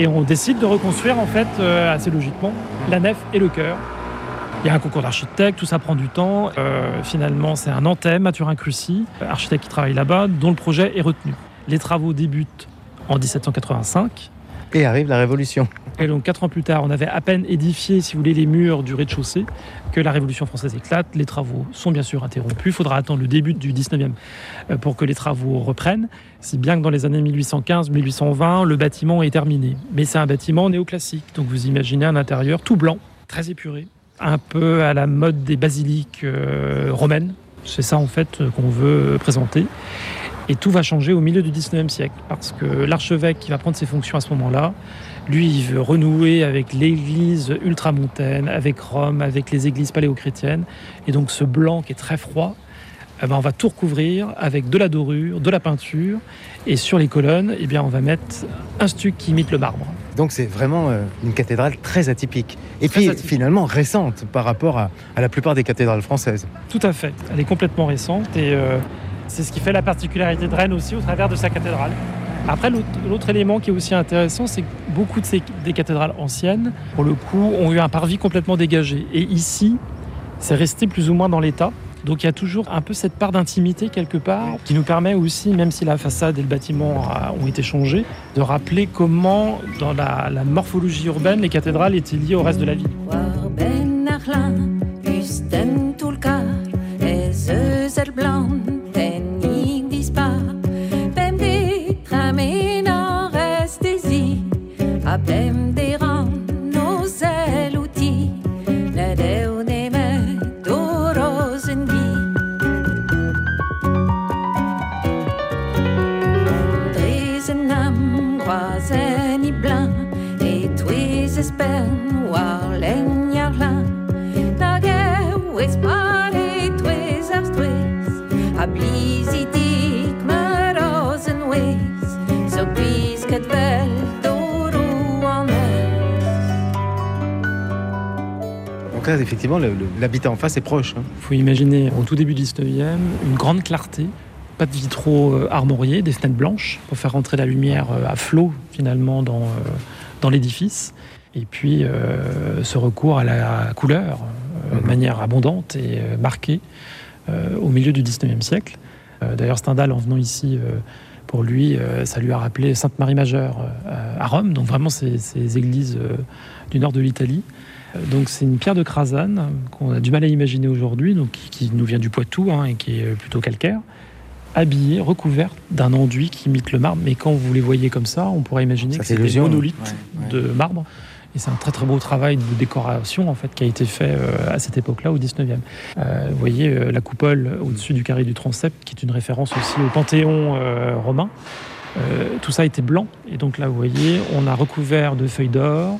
Speaker 8: Et on décide de reconstruire, en fait, euh, assez logiquement, la nef et le chœur. Il y a un concours d'architectes, tout ça prend du temps. Euh, finalement, c'est un Nantais, Mathurin Crucy, architecte qui travaille là-bas, dont le projet est retenu. Les travaux débutent en 1785.
Speaker 3: Et arrive la Révolution.
Speaker 8: Et donc, quatre ans plus tard, on avait à peine édifié, si vous voulez, les murs du rez-de-chaussée, que la Révolution française éclate. Les travaux sont bien sûr interrompus. Il faudra attendre le début du 19e euh, pour que les travaux reprennent. Si bien que dans les années 1815-1820, le bâtiment est terminé. Mais c'est un bâtiment néoclassique. Donc, vous imaginez un intérieur tout blanc, très épuré, un peu à la mode des basiliques euh, romaines. C'est ça, en fait, euh, qu'on veut présenter. Et tout va changer au milieu du 19e siècle, parce que l'archevêque qui va prendre ses fonctions à ce moment-là, lui, il veut renouer avec l'église ultramontaine, avec Rome, avec les églises paléochrétiennes. Et donc ce blanc qui est très froid, eh ben, on va tout recouvrir avec de la dorure, de la peinture. Et sur les colonnes, eh bien, on va mettre un stuc qui imite le marbre.
Speaker 3: Donc c'est vraiment euh, une cathédrale très atypique. Et
Speaker 8: Très
Speaker 3: puis
Speaker 8: atypique.
Speaker 3: finalement récente par rapport à, à la plupart des cathédrales françaises.
Speaker 8: Tout à fait. Elle est complètement récente et euh, c'est ce qui fait la particularité de Rennes aussi au travers de sa cathédrale. Après, l'autre l'autre élément qui est aussi intéressant, c'est que beaucoup de ces, des cathédrales anciennes, pour le coup, ont eu un parvis complètement dégagé. Et ici, c'est resté plus ou moins dans l'état. Donc il y a toujours un peu cette part d'intimité quelque part qui nous permet aussi, même si la façade et le bâtiment ont été changés, de rappeler comment, dans la, morphologie urbaine, les cathédrales étaient liées au reste de la ville.
Speaker 3: Effectivement, l'habitat en face est proche. hein.
Speaker 8: Il faut imaginer au tout début du 19e une grande clarté, pas de vitraux euh, armoriés, des fenêtres blanches pour faire rentrer la lumière euh, à flot finalement dans, euh, dans l'édifice. Et puis euh, ce recours à la couleur de
Speaker 3: Mhm.
Speaker 8: manière abondante et marquée euh, au milieu du 19e siècle. Euh, D'ailleurs, Stendhal, en venant ici, euh, pour lui, ça lui a rappelé Sainte Marie Majeure euh, à Rome, donc vraiment ces, ces églises du nord de l'Italie. Euh, Donc c'est une pierre de Crasane qu'on a du mal à imaginer aujourd'hui, donc qui, nous vient du Poitou hein, et qui est euh, plutôt calcaire, habillée, recouverte d'un enduit qui imite le marbre. Mais quand vous les voyez comme ça, on pourrait imaginer
Speaker 3: Ça
Speaker 8: que c'est des monolithes
Speaker 3: Ouais, ouais.
Speaker 8: de marbre. Et c'est un très très beau travail de décoration en fait qui a été fait euh, à cette époque-là, au 19e. Euh, vous voyez euh, la coupole au-dessus du carré du transept, qui est une référence aussi au Panthéon euh, romain. Euh, tout ça était blanc. Et donc là, vous voyez, on a recouvert de feuilles d'or, euh,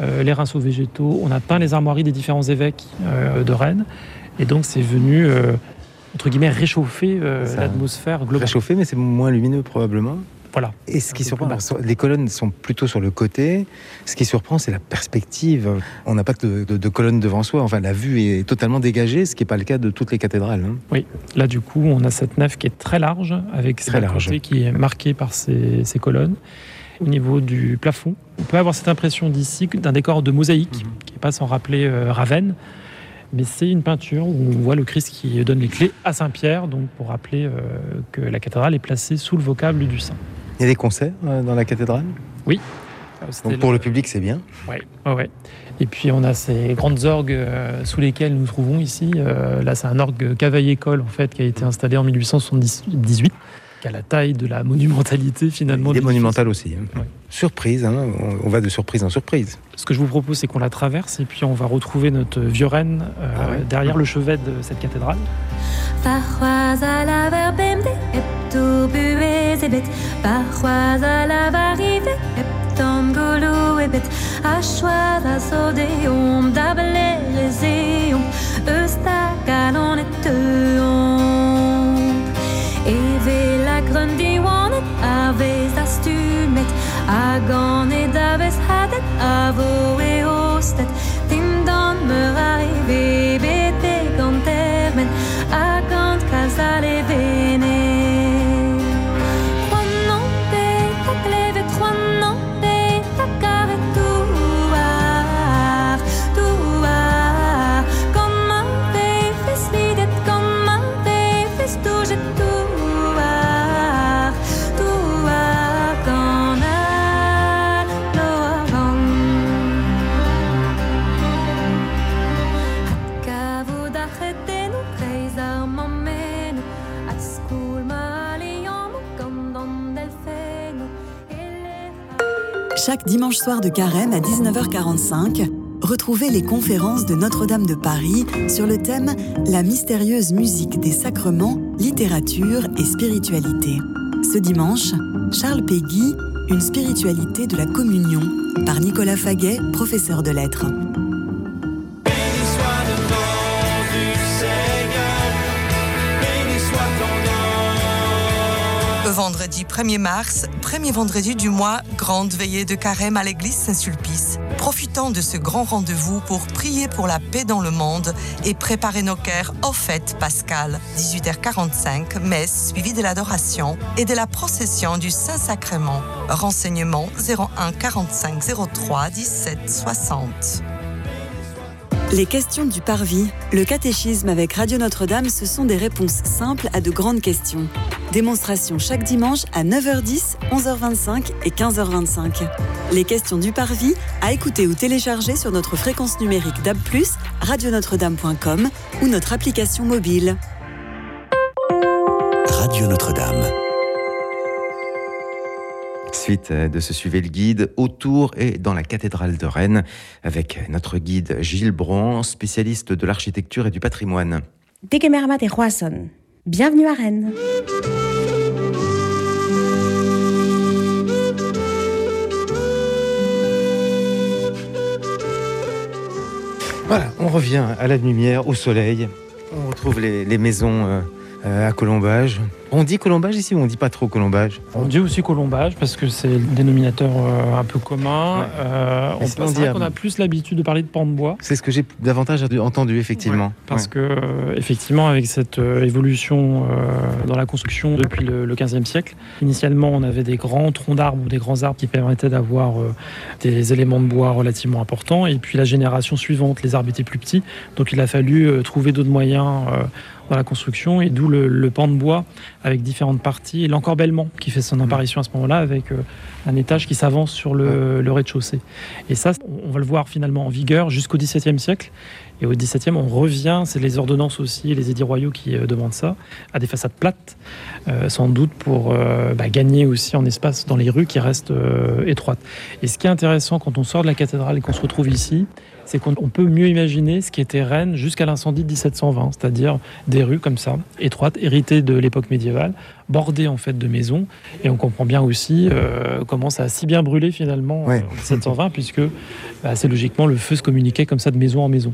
Speaker 8: les rinceaux végétaux, on a peint les armoiries des différents évêques euh, de Rennes. Et donc c'est venu, euh, entre guillemets, réchauffer euh, l'atmosphère globale.
Speaker 3: Réchauffé, mais c'est moins lumineux probablement.
Speaker 8: Voilà.
Speaker 3: Et ce qui surprend, les colonnes sont plutôt sur le côté. Ce qui surprend, c'est la perspective. On n'a pas de, de, de colonnes devant soi. Enfin, la vue est totalement dégagée, ce qui n'est pas le cas de toutes les cathédrales. hein.
Speaker 8: Là, du coup, on a cette nef qui est très large, avec
Speaker 3: Très
Speaker 8: bas
Speaker 3: large.
Speaker 8: qui est marquée par ces, ces colonnes. Au niveau du plafond, on peut avoir cette impression d'ici d'un décor de mosaïque,
Speaker 3: Mhm.
Speaker 8: qui n'est pas sans rappeler euh, Ravenne. Mais c'est une peinture où on voit le Christ qui donne les clés à Saint-Pierre, donc pour rappeler euh, que la cathédrale est placée sous le vocable du saint.
Speaker 3: Il y a des concerts euh, dans la cathédrale?
Speaker 8: C'était
Speaker 3: Donc, pour le public, c'est bien.
Speaker 8: Ouais, ouais, ouais. Et puis on a ces grandes orgues sous lesquelles nous nous trouvons ici. Là, c'est un orgue cavaille-école en fait qui a été installé en 1878, qui a la taille de la monumentalité finalement.
Speaker 3: Il est monumental aussi. hein.
Speaker 8: Ouais.
Speaker 3: Surprise, hein, on, on va de surprise en surprise.
Speaker 8: Ce que je vous propose, c'est qu'on la traverse et puis on va retrouver notre vieux reine euh,
Speaker 3: Ah ouais.
Speaker 8: derrière le chevet de cette cathédrale.
Speaker 9: van dívánet Avéz a stúmet A ganét avéz hadet Avó e ostet Tim don me arrive. Er
Speaker 10: Chaque dimanche soir de carême à 19h45, retrouvez les conférences de Notre-Dame de Paris sur le thème La mystérieuse musique des sacrements, littérature et spiritualité. Ce dimanche, Charles Péguy, Une spiritualité de la communion, par Nicolas Faguet, professeur de lettres.
Speaker 11: Vendredi 1er mars, premier vendredi du mois, grande veillée de carême à l'église Saint-Sulpice. Profitons de ce grand rendez-vous pour prier pour la paix dans le monde et préparer nos cœurs aux fêtes pascales. 18h45, messe suivie de l'adoration et de la procession du Saint-Sacrement. Renseignements 01 45 03 17 60.
Speaker 10: Les questions du parvis, le catéchisme avec Radio Notre-Dame, ce sont des réponses simples à de grandes questions. Démonstration chaque dimanche à 9h10, 11h25 et 15h25. Les questions du parvis à écouter ou télécharger sur notre fréquence numérique DAB+, radionotre-dame.com ou notre application mobile.
Speaker 12: Radio Notre-Dame.
Speaker 3: Suite de ce Suivez le guide autour et dans la cathédrale de Rennes avec notre guide Gilles Bron, spécialiste de l'architecture et du patrimoine.
Speaker 2: Degemermat et Roisson. Bienvenue à Rennes.
Speaker 3: Voilà, on revient à la lumière, au soleil. On retrouve les, les maisons euh, à colombage. On dit colombage ici ou on dit pas trop colombage?
Speaker 8: On dit aussi colombage parce que c'est le dénominateur euh, un peu commun.
Speaker 3: Ouais.
Speaker 8: Euh, on
Speaker 3: on
Speaker 8: dire a plus l'habitude de parler de pan de bois.
Speaker 3: C'est ce que j'ai davantage entendu, effectivement.
Speaker 8: Ouais, parce
Speaker 3: Ouais.
Speaker 8: que euh, effectivement, avec cette euh, évolution euh, dans la construction depuis le, le 15e siècle, initialement, on avait des grands troncs d'arbres ou des grands arbres qui permettaient d'avoir euh, des éléments de bois relativement importants. Et puis la génération suivante, les arbres étaient plus petits, donc il a fallu euh, trouver d'autres moyens. Dans la construction et d'où le, le pan de bois avec différentes parties et l'encorbellement qui fait son apparition à ce moment-là avec euh, un étage qui s'avance sur le, le rez-de-chaussée. Et ça, on va le voir finalement en vigueur jusqu'au XVIIe siècle. Et au XVIIe, on revient, c'est les ordonnances aussi, les édits royaux qui euh, demandent ça, à des façades plates, euh, sans doute pour euh, bah, gagner aussi en espace dans les rues qui restent étroites. Et ce qui est intéressant quand on sort de la cathédrale et qu'on se retrouve ici, c'est qu'on on peut mieux imaginer ce qui était Rennes jusqu'à l'incendie de 1720, c'est-à-dire des rues comme ça, étroites, héritées de l'époque médiévale, bordées en fait de maisons. Et on comprend bien aussi euh, comment ça a si bien brûlé finalement
Speaker 3: Ouais.
Speaker 8: en 1720, puisque bah, assez logiquement le feu se communiquait comme ça de maison en maison.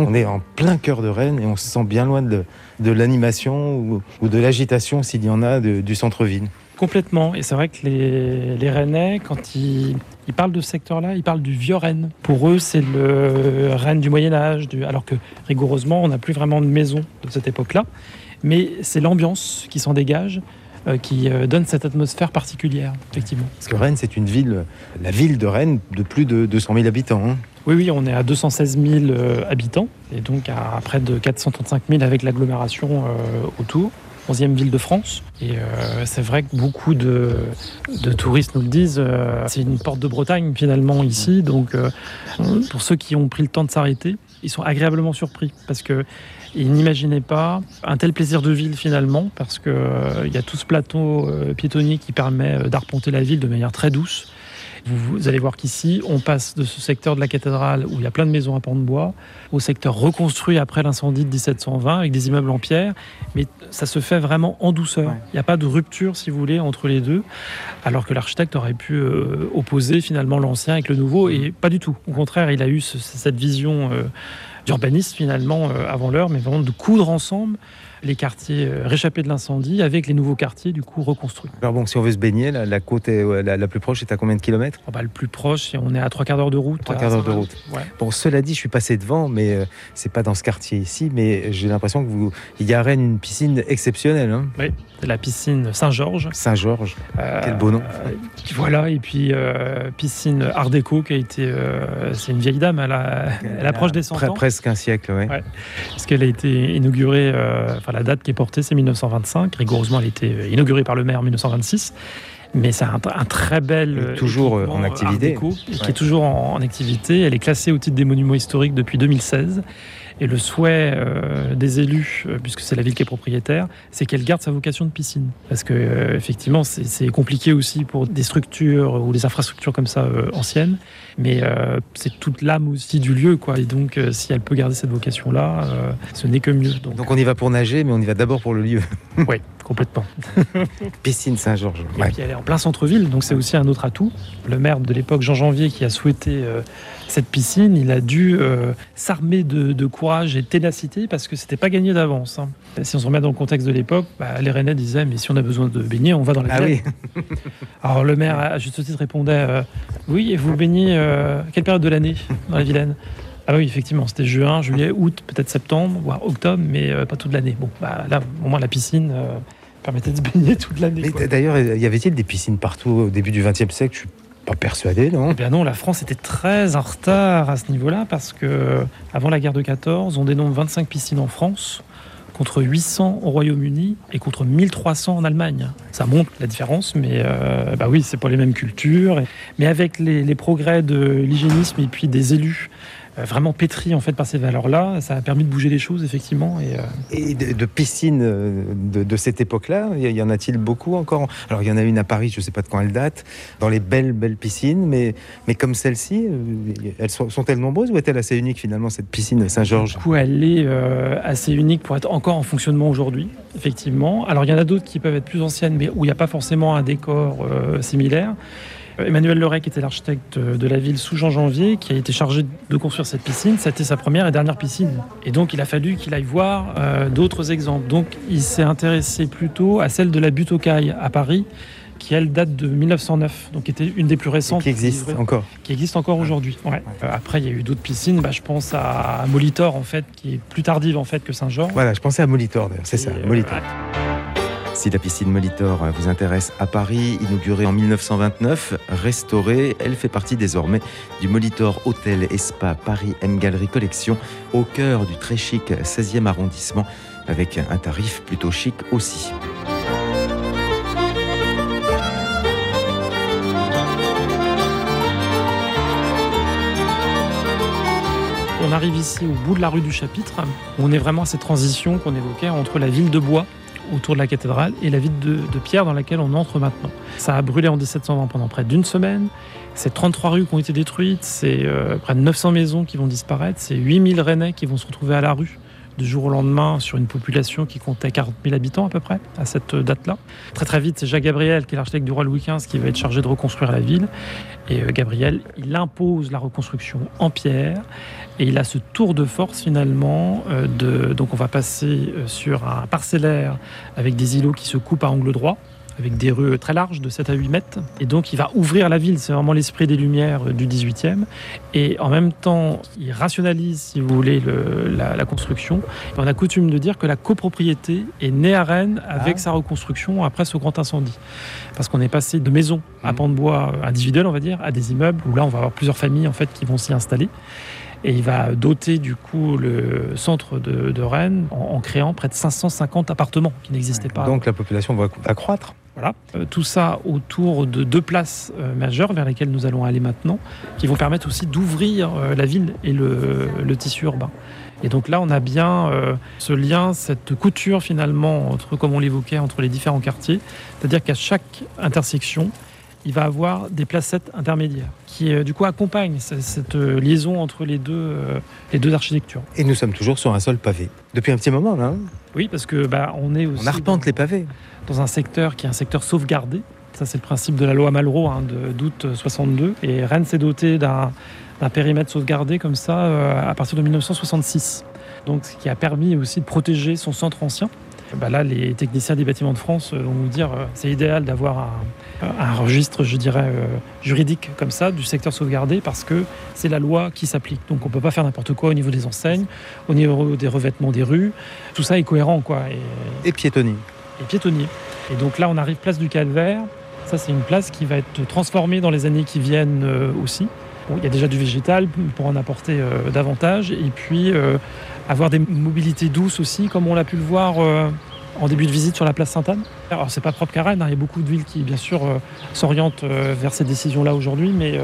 Speaker 3: Ici, on est en plein cœur de Rennes et on se sent bien loin de, de l'animation ou, ou de l'agitation, s'il y en a, de- du centre-ville.
Speaker 8: Complètement. Et c'est vrai que les, les Rennais, quand ils, ils parlent de ce secteur-là, ils parlent du vieux Rennes. Pour eux, c'est le Rennes du Moyen-Âge, du... alors que rigoureusement, on n'a plus vraiment de maison de cette époque-là. Mais c'est l'ambiance qui s'en dégage, euh, qui euh, donne cette atmosphère particulière, effectivement.
Speaker 3: Parce que Rennes, c'est une ville, la ville de Rennes, de plus de 200 000 habitants. hein.
Speaker 8: Oui, oui, on est à 216 000 euh, habitants, et donc à près de 435 000 avec l'agglomération euh, autour. 11e ville de France. Et euh, c'est vrai que beaucoup de, de touristes nous le disent, euh, c'est une porte de Bretagne finalement ici. Donc euh, pour ceux qui ont pris le temps de s'arrêter, ils sont agréablement surpris parce que ils n'imaginaient pas un tel plaisir de ville finalement parce que euh, il y a tout ce plateau piétonnier qui permet d'arpenter la ville de manière très douce. Vous, vous allez voir qu'ici, on passe de ce secteur de la cathédrale où il y a plein de maisons à pans de bois au secteur reconstruit après l'incendie de 1720 avec des immeubles en pierre. Mais ça se fait vraiment en douceur. Il n'y a pas de rupture, si vous voulez, entre les deux. Alors que l'architecte aurait pu euh, opposer finalement l'ancien avec le nouveau. Et pas du tout. Au contraire, il a eu ce- cette vision euh, d'urbaniste finalement euh, avant l'heure, mais vraiment de coudre ensemble les quartiers euh, réchappés de l'incendie avec les nouveaux quartiers du coup reconstruits.
Speaker 3: Alors bon, si on veut se baigner, la, la côte est, la, la plus proche est à combien de kilomètres?
Speaker 8: Oh bah, le plus proche, on est à trois quarts d'heure de route.
Speaker 3: Trois quarts d'heure de route.
Speaker 8: Ouais.
Speaker 3: Bon, cela dit, je suis passé devant, mais euh, c'est pas dans ce quartier ici, mais j'ai l'impression que vous, il y a à Rennes une piscine exceptionnelle, hein
Speaker 8: Oui, c'est la piscine Saint-Georges.
Speaker 3: Saint-Georges.
Speaker 8: Euh,
Speaker 3: Quel beau nom.
Speaker 8: euh, voilà, et puis euh, piscine Art déco qui a été. c'est une vieille dame, elle, a- elle approche des 100
Speaker 3: Pre-
Speaker 8: ans.
Speaker 3: presque un siècle, ouais.
Speaker 8: Ouais. Parce qu'elle a été inaugurée, la date qui est portée c'est 1925, rigoureusement elle a été euh, inaugurée par le maire en 1926. Mais c'est un, un très bel. Euh,
Speaker 3: toujours, euh,
Speaker 8: équipement,
Speaker 3: en activité.
Speaker 8: Déco, qui est toujours en, en activité. Elle est classée au titre des monuments historiques depuis 2016. Et le souhait euh, des élus, puisque c'est la ville qui est propriétaire, c'est qu'elle garde sa vocation de piscine. Parce que euh, effectivement, c'est c'est compliqué aussi pour des structures ou des infrastructures comme ça euh, anciennes. Mais euh, c'est toute l'âme aussi du lieu, quoi. Et donc, euh, si elle peut garder cette vocation-là, euh, ce n'est que mieux. Donc,
Speaker 3: Donc on y va pour nager, mais on y va d'abord pour le lieu.
Speaker 8: oui, complètement.
Speaker 3: Piscine Saint-Georges.
Speaker 8: Et
Speaker 3: Ouais.
Speaker 8: puis elle est en plein centre-ville, donc c'est aussi un autre atout. Le maire de l'époque, Jean Janvier, qui a souhaité cette piscine, il a dû s'armer de, de courage et de ténacité parce que c'était pas gagné d'avance. hein. Si on se remet dans le contexte de l'époque, bah, les Rennais disaient mais si on a besoin de baigner, on va dans la
Speaker 3: Ah oui,
Speaker 8: Alors le maire, à juste titre, répondait oui, et vous baignez euh, quelle période de l'année dans la Vilaine? Ah oui, effectivement, c'était juin, juillet, août, peut-être septembre, voire octobre, mais euh, pas toute l'année. Bon, bah, là, au moins la piscine euh, permettait de se baigner toute l'année.
Speaker 3: mais d'ailleurs, y avait-il des piscines partout au début du XXe siècle? Je suis Pas persuadé, non?
Speaker 8: Eh bien non, la France était très en retard à ce niveau-là parce que avant la guerre de 14, on dénombre 25 piscines en France contre 800 au Royaume-Uni et contre 1300 en Allemagne. Ça montre la différence, mais euh, bah oui, c'est pas les mêmes cultures. Mais avec les, les progrès de l'hygiénisme et puis des élus vraiment pétris en fait par ces valeurs-là, ça a permis de bouger les choses effectivement. Et, euh,
Speaker 3: Et de, de piscines euh, de, de cette époque-là, y y en a-t-il beaucoup encore? Alors, il y en a une à Paris, je ne sais pas de quand elle date, dans les belles, belles piscines, mais, mais comme celle-ci, euh, elles sont, sont-elles nombreuses ou est-elle assez unique finalement, cette piscine Saint-Georges?
Speaker 8: Du coup, elle est euh, assez unique pour être encore en fonctionnement aujourd'hui, effectivement. Alors, il y en a d'autres qui peuvent être plus anciennes, mais où il n'y a pas forcément un décor euh, similaire. Euh, Emmanuel Leray, qui était l'architecte euh, de la ville sous Jean Janvier, qui a été chargé de construire cette piscine, c'était sa première et dernière piscine. Et donc, il a fallu qu'il aille voir euh, d'autres exemples. Donc, il s'est intéressé plutôt à celle de la butte aux Cailles à Paris, qui elle date de 1909, donc était une des plus récentes
Speaker 3: Qui existe encore
Speaker 8: qui existe encore aujourd'hui. Ouais. Euh, après, il y a eu d'autres piscines. Bah, je pense à Molitor, en fait, qui est plus tardive en fait que Saint-Georges.
Speaker 3: Voilà, je pensais à Molitor d'ailleurs, c'est ça,
Speaker 8: euh,
Speaker 3: Molitor. Si la piscine Molitor vous intéresse à Paris, inaugurée en 1929, restaurée, elle fait partie désormais du Molitor Hôtel et Spa Paris M Gallery Collection, au cœur du très chic 16e arrondissement, avec un tarif plutôt chic aussi.
Speaker 8: On arrive ici au bout de la rue du Chapitre, où on est vraiment à cette transition qu'on évoquait entre la ville de bois autour de la cathédrale et la ville de, pierre dans laquelle on entre maintenant. Ça a brûlé en 1720 pendant près d'une semaine. C'est 33 rues qui ont été détruites, c'est euh, près de 900 maisons qui vont disparaître, c'est 8000 Rennais qui vont se retrouver à la rue du jour au lendemain sur une population qui comptait 40 000 habitants à peu près à cette date-là. Très très vite, c'est Jacques Gabriel, qui est l'architecte du roi Louis XV, qui va être chargé de reconstruire la ville. Et euh, Gabriel, il impose la reconstruction en pierre. Et il a ce tour de force finalement. euh, de, donc on va passer euh, sur un parcellaire avec des îlots qui se coupent à angle droit avec des rues très larges de 7 à 8 mètres. Et donc il va ouvrir la ville, c'est vraiment l'esprit des Lumières euh, du 18e. Et en même temps, il rationalise, si vous voulez, le- la, la construction. Et on a coutume de dire que la copropriété est née à Rennes avec
Speaker 3: Ah.
Speaker 8: sa reconstruction après ce grand incendie. Parce qu'on est passé de maisons à pans de bois euh, individuels, on va dire, à des immeubles où là on va avoir plusieurs familles en fait qui vont s'y installer. Et il va doter du coup le centre de, de Rennes en, en créant près de 550 appartements qui n'existaient pas.
Speaker 3: Donc la population va va croître.
Speaker 8: Voilà. Euh, tout ça autour de deux places euh, majeures vers lesquelles nous allons aller maintenant, qui vont permettre aussi d'ouvrir euh, la ville et le, le tissu urbain. Et donc là, on a bien ce lien, cette couture finalement, entre, comme on l'évoquait, entre les différents quartiers. C'est-à-dire qu'à chaque intersection, il va avoir des placettes intermédiaires qui, euh, du coup, accompagnent ce- cette, euh, liaison entre les deux, euh, les deux architectures.
Speaker 3: Et nous sommes toujours sur un sol pavé. Depuis un petit moment, là. hein
Speaker 8: Oui, parce que bah, on est aussi
Speaker 3: On arpente les pavés.
Speaker 8: dans un secteur qui est un secteur sauvegardé. Ça, c'est le principe de la loi Malraux hein, de- d'août 62. Et Rennes s'est doté d'un d'un périmètre sauvegardé comme ça à partir de 1966. Donc, ce qui a permis aussi de protéger son centre ancien. Bah là, les techniciens des bâtiments de France euh, vont vous dire euh, c'est idéal d'avoir un, un registre, je dirais, euh, juridique comme ça du secteur sauvegardé parce que c'est la loi qui s'applique. Donc, on ne peut pas faire n'importe quoi au niveau des enseignes, au niveau des revêtements des rues. Tout ça est cohérent, quoi. Et,
Speaker 3: Et piétonnier.
Speaker 8: et piétonnier. Et donc là, on arrive place du Calvaire. Ça, c'est une place qui va être transformée dans les années qui viennent aussi. Bon, il y a déjà du végétal pour en apporter euh, davantage. Et puis, euh, avoir des mobilités douces aussi, comme on l'a pu le voir euh, en début de visite sur la place Sainte-Anne. Alors, c'est pas propre qu'à Rennes, hein. il y a beaucoup de villes qui, bien sûr, s'orientent vers ces décisions-là aujourd'hui, mais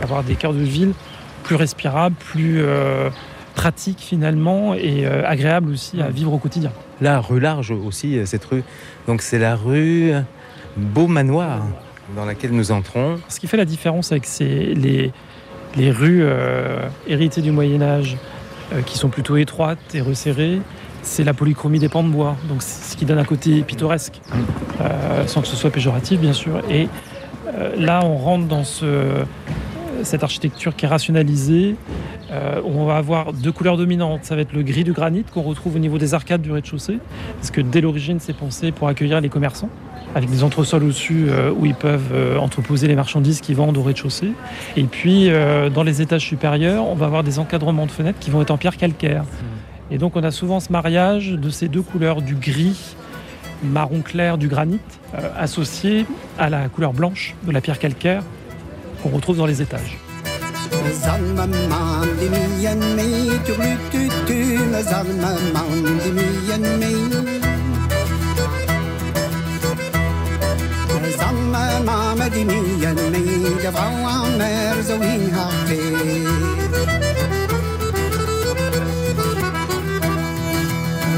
Speaker 8: avoir des cœurs de ville plus respirables, plus pratiques finalement, et agréables aussi à vivre au quotidien.
Speaker 3: Là, rue large aussi, cette rue. Donc c'est la rue Beau Manoir dans laquelle nous entrons.
Speaker 8: Ce qui fait la différence avec ces, les, les rues euh, héritées du Moyen Âge, euh, qui sont plutôt étroites et resserrées, c'est la polychromie des pans de bois. Donc ce qui donne un côté pittoresque, euh, sans que ce soit péjoratif bien sûr. Et euh, là, on rentre dans ce, cette architecture qui est rationalisée. Euh, où on va avoir deux couleurs dominantes. Ça va être le gris du granit qu'on retrouve au niveau des arcades du rez-de-chaussée, parce que dès l'origine, c'est pensé pour accueillir les commerçants, avec des entresols au-dessus euh, où ils peuvent euh, entreposer les marchandises qu'ils vendent au rez-de-chaussée. Et puis, euh, dans les étages supérieurs, on va avoir des encadrements de fenêtres qui vont être en pierre calcaire. Et donc, on a souvent ce mariage de ces deux couleurs, du gris marron clair du granit, associé à la couleur blanche de la pierre calcaire qu'on retrouve dans les étages.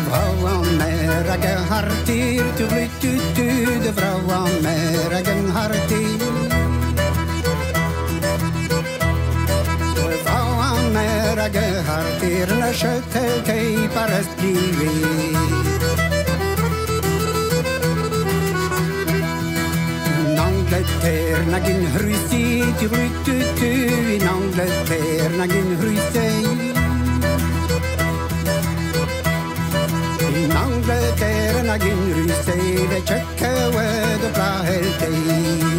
Speaker 13: Vrouwenmerken hartier, tu tu tu, de vrouwenmerken hartier. Vrouwenmerken hartier, ne chete par esprit. Angleterre, gin rusi, tu rutu tu in Angleterre, gin rusi. In Angleterre, gin rusi, de checke
Speaker 3: we de plaheltei.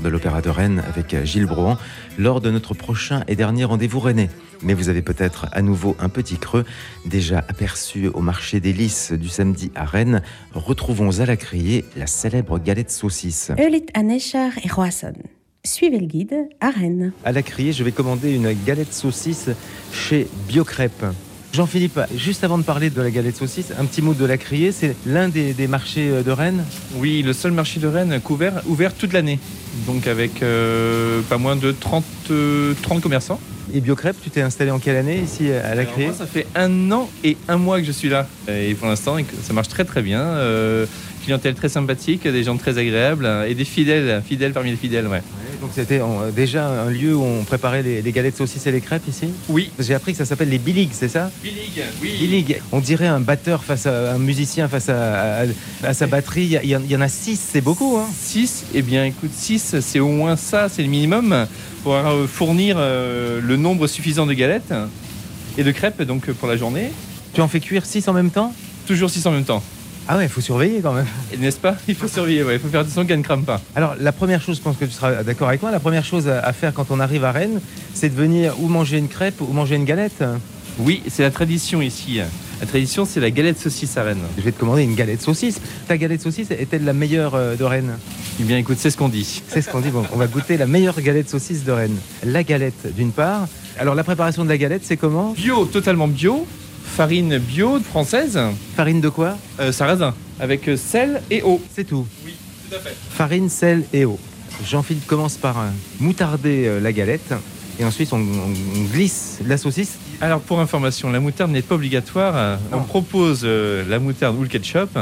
Speaker 3: De l'Opéra de Rennes avec Gilles Brohan lors de notre prochain et dernier rendez-vous rennais. Mais vous avez peut-être à nouveau un petit creux déjà aperçu au marché des Lys du samedi à Rennes. Retrouvons à la criée la célèbre galette saucisse.
Speaker 2: Suivez le guide à Rennes.
Speaker 3: À la criée, je vais commander une galette saucisse chez Biocrêpe. Jean-Philippe, juste avant de parler de la galette saucisse, un petit mot de la criée. C'est l'un des, des marchés de Rennes?
Speaker 14: Oui, le seul marché de Rennes couvert, ouvert toute l'année. Donc avec euh, pas moins de 30, euh, 30 commerçants.
Speaker 3: Et Biocrêpe, tu t'es installé en quelle année ici à la criée?
Speaker 14: moi, ça fait un an et un mois que je suis là. Et pour l'instant, ça marche très très bien. Euh, clientèle très sympathique, des gens très agréables euh, et des fidèles, fidèles parmi les fidèles, ouais.
Speaker 3: Donc c'était euh, déjà un lieu où on préparait les, les galettes saucisses et les crêpes ici?
Speaker 14: Oui.
Speaker 3: J'ai appris que ça s'appelle les biligs, c'est ça?
Speaker 14: Billig, oui.
Speaker 3: Biligs. On dirait un batteur face à un musicien face à, à- à sa batterie. Il y, en- il y en a six, c'est beaucoup. Hein?
Speaker 14: 6, eh bien écoute, 6, c'est au moins ça, c'est le minimum pour euh, fournir le nombre suffisant de galettes et de crêpes donc pour la journée.
Speaker 3: tu en fais cuire six en même temps?
Speaker 14: Toujours 6 en même temps.
Speaker 3: Ah ouais, il faut surveiller quand même.
Speaker 14: N'est-ce pas? Il faut surveiller, ouais. il faut faire attention qu'elle ne crame pas.
Speaker 3: Alors la première chose, je pense que tu seras d'accord avec moi, la première chose à, à faire quand on arrive à Rennes, c'est de venir ou manger une crêpe ou manger une galette.
Speaker 14: Oui, c'est la tradition ici. La tradition, c'est la galette saucisse à Rennes.
Speaker 3: Je vais te commander une galette saucisse. Ta galette saucisse est-elle la meilleure euh, de Rennes?
Speaker 14: Eh bien écoute, c'est ce qu'on dit.
Speaker 3: C'est ce qu'on dit. Bon, on va goûter la meilleure galette saucisse de Rennes. La galette, d'une part. Alors la préparation de la galette, c'est comment?
Speaker 14: Bio, totalement bio. Farine bio française,
Speaker 3: Farine de quoi?
Speaker 14: Euh, sarrasin, avec euh, sel et eau.
Speaker 3: C'est tout.
Speaker 14: Oui, tout à fait.
Speaker 3: Farine, sel et eau. Jean-Philippe commence par euh, moutarder euh, la galette. Et ensuite, on, glisse la saucisse.
Speaker 14: Alors pour information, la moutarde n'est pas obligatoire. On propose la moutarde ou le ketchup,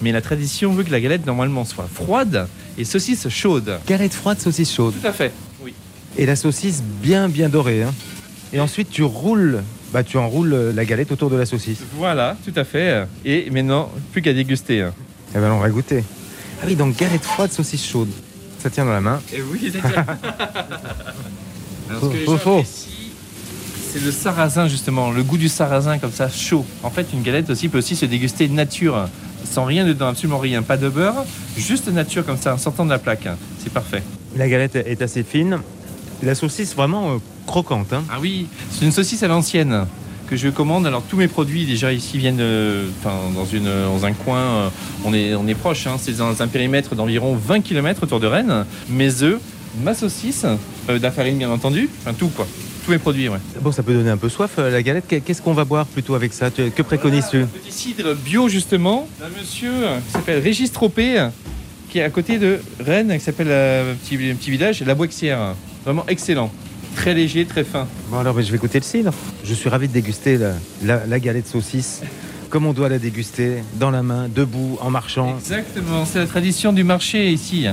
Speaker 14: mais la tradition veut que la galette normalement soit froide et saucisse chaude.
Speaker 3: Galette froide, saucisse chaude.
Speaker 14: Tout à fait. Oui.
Speaker 3: Et la saucisse bien, bien dorée. hein. Et ensuite, tu roules, bah, tu enroules euh, la galette autour de la saucisse.
Speaker 14: Voilà, tout à fait. Et maintenant, plus qu'à déguster. hein.
Speaker 3: Eh ben, on va goûter. Ah oui, donc galette froide, saucisse chaude. Ça tient dans la main.
Speaker 14: Et oui, exactement. Alors, ce que
Speaker 3: Faux,
Speaker 14: C'est le sarrasin justement, le goût du sarrasin comme ça chaud. En fait, une galette aussi peut aussi se déguster nature, sans rien dedans, absolument rien, pas de beurre, juste nature comme ça, en sortant de la plaque. C'est parfait.
Speaker 3: La galette est assez fine. La saucisse vraiment euh, croquante. hein.
Speaker 14: Ah oui, c'est une saucisse à l'ancienne que je commande. Alors tous mes produits déjà ici viennent, euh, dans une dans un coin, euh, on est on est proche. hein. c'est dans un périmètre d'environ 20 km autour de Rennes. Mes œufs, ma saucisse, euh, de la farine bien entendu, enfin tout quoi, tous mes produits. Ouais.
Speaker 3: Bon, ça peut donner un peu soif, la galette. Qu'est- Qu'est-ce qu'on va boire plutôt avec ça? Que préconises-tu?
Speaker 14: Un petit cidre bio justement d'un monsieur qui s'appelle Régis Tropé, qui est à côté de Rennes, qui s'appelle un petit, un petit village, La Boixière. Vraiment excellent, très léger, très fin.
Speaker 3: Bon, alors, mais je vais goûter le cidre. Je suis ravi de déguster la, la- la galette saucisse comme on doit la déguster, dans la main, debout, en marchant.
Speaker 14: Exactement, c'est la tradition du marché ici.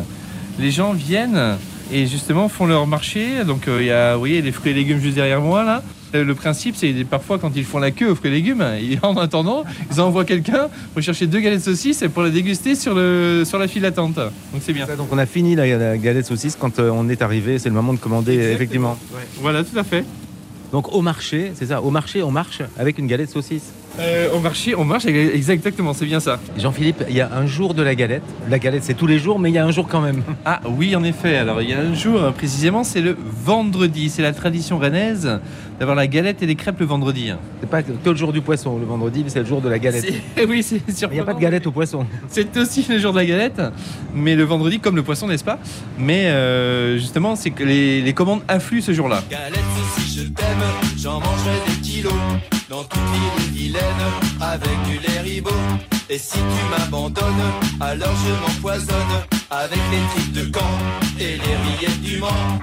Speaker 14: Les gens viennent et justement font leur marché. Donc euh, il y a, vous voyez, les fruits et légumes juste derrière moi là. Euh, Le principe, c'est parfois quand ils font la queue aux fruits et légumes, ils- en attendant, ils envoient quelqu'un pour chercher deux galettes saucisses et pour la déguster sur, le, sur la file d'attente. Donc c'est bien.
Speaker 3: Ça, Donc on a fini la, la galette saucisse quand euh, on est arrivé. C'est le moment de commander, effectivement.
Speaker 14: Voilà, tout à fait.
Speaker 3: Donc au marché, c'est ça. Au marché, on marche avec une galette saucisse.
Speaker 14: Euh, au marché, on marche, exactement, c'est bien ça.
Speaker 3: Jean-Philippe, il y a un jour de la galette. La galette, c'est tous les jours, mais il y a un jour quand même.
Speaker 14: Ah oui, en effet. Alors il y a un jour, euh, précisément, c'est le vendredi. C'est la tradition rennaise d'avoir la galette et les crêpes le vendredi.
Speaker 3: C'est pas que le jour du poisson, le vendredi, mais c'est le jour de la galette.
Speaker 14: Oui, c'est
Speaker 3: Il n'y a pas de galette au poisson.
Speaker 14: C'est aussi le jour de la galette, mais le vendredi, comme le poisson, n'est-ce pas? Mais euh, justement, c'est que les, les commandes affluent ce jour-là.
Speaker 1: Galette aussi, je t'aime, j'en mangerai des dans toute l'île vilaine avec du lait ribot. Et si tu m'abandonnes, alors je m'empoisonne avec les tripes de camp et les rillettes du Mans.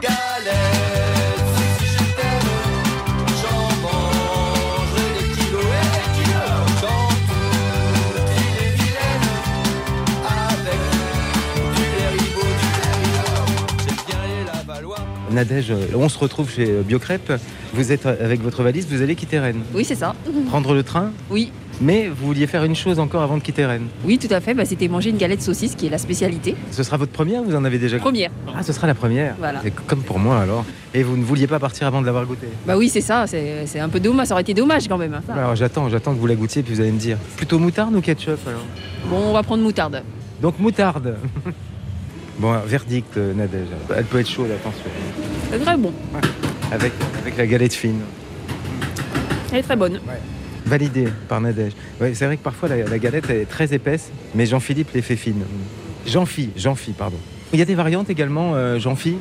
Speaker 3: Nadège, euh, on se retrouve chez euh, Biocrêpe. Vous êtes euh, avec votre valise, vous allez quitter Rennes.
Speaker 15: Oui, c'est ça.
Speaker 3: Prendre le train
Speaker 15: Oui.
Speaker 3: Mais vous vouliez faire une chose encore avant de quitter Rennes.
Speaker 15: Oui, tout à fait. Bah, C'était manger une galette saucisse qui est la spécialité.
Speaker 3: Ce sera votre première ou vous en avez déjà
Speaker 15: Première.
Speaker 3: Ah, ce sera la première.
Speaker 15: Voilà.
Speaker 3: C'est comme pour moi alors. Et vous ne vouliez pas partir avant de l'avoir goûté
Speaker 15: Bah oui, c'est ça. C'est un peu dommage. Ça aurait été dommage quand même. hein.
Speaker 3: Alors j'attends, j'attends que vous la goûtiez puis vous allez me dire. Plutôt moutarde ou ketchup alors?
Speaker 15: Bon, on va prendre moutarde.
Speaker 3: Donc moutarde. bon, verdict, euh, Nadège. Elle peut être chaude, attention.
Speaker 15: C'est très bon.
Speaker 3: Avec, avec la galette fine.
Speaker 15: Elle est très bonne.
Speaker 3: Validé par Nadège. Ouais, c'est vrai que parfois la, la galette est très épaisse, mais Jean-Philippe les fait fines. Jean-Phi, Jean-Phi, pardon. Il y a des variantes également, euh, Jean-Phi?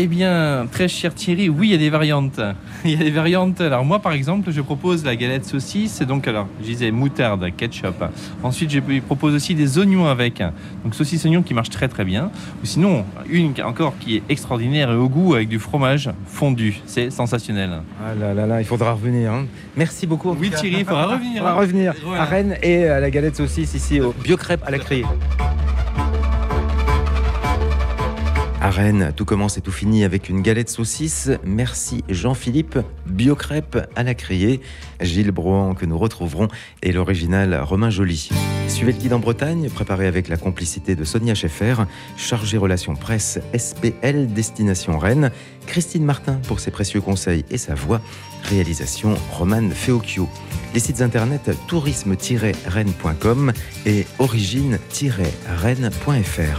Speaker 14: Eh bien, très cher Thierry, oui, il y a des variantes. Il y a des variantes. Alors moi, par exemple, je propose la galette saucisse. Donc, alors, je disais moutarde, ketchup. Ensuite, je propose aussi des oignons avec. Donc, saucisse oignon qui marche très très bien. Ou sinon, une encore qui est extraordinaire et au goût avec du fromage fondu. C'est sensationnel.
Speaker 3: Ah là là là, il faudra revenir. hein. Merci beaucoup.
Speaker 14: Oui. Thierry, il faudra revenir,
Speaker 3: Il faudra
Speaker 14: hein.
Speaker 3: revenir à Rennes et à la galette saucisse ici au Biocrêpe à la Criée. À Rennes, tout commence et tout finit avec une galette saucisse. Merci Jean-Philippe. Biocrêpe à la criée. Gilles Brohan que nous retrouverons et l'original Romain Joly. Suivez le guide en Bretagne, préparé avec la complicité de Sonia Schaeffer, chargée relations presse SPL Destination Rennes. Christine Martin pour ses précieux conseils et sa voix. Réalisation Roman Feocchio. Les sites internet tourisme-rennes.com et origine-rennes.fr.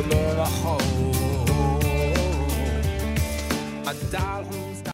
Speaker 16: Avec la benne, gueluten, avec la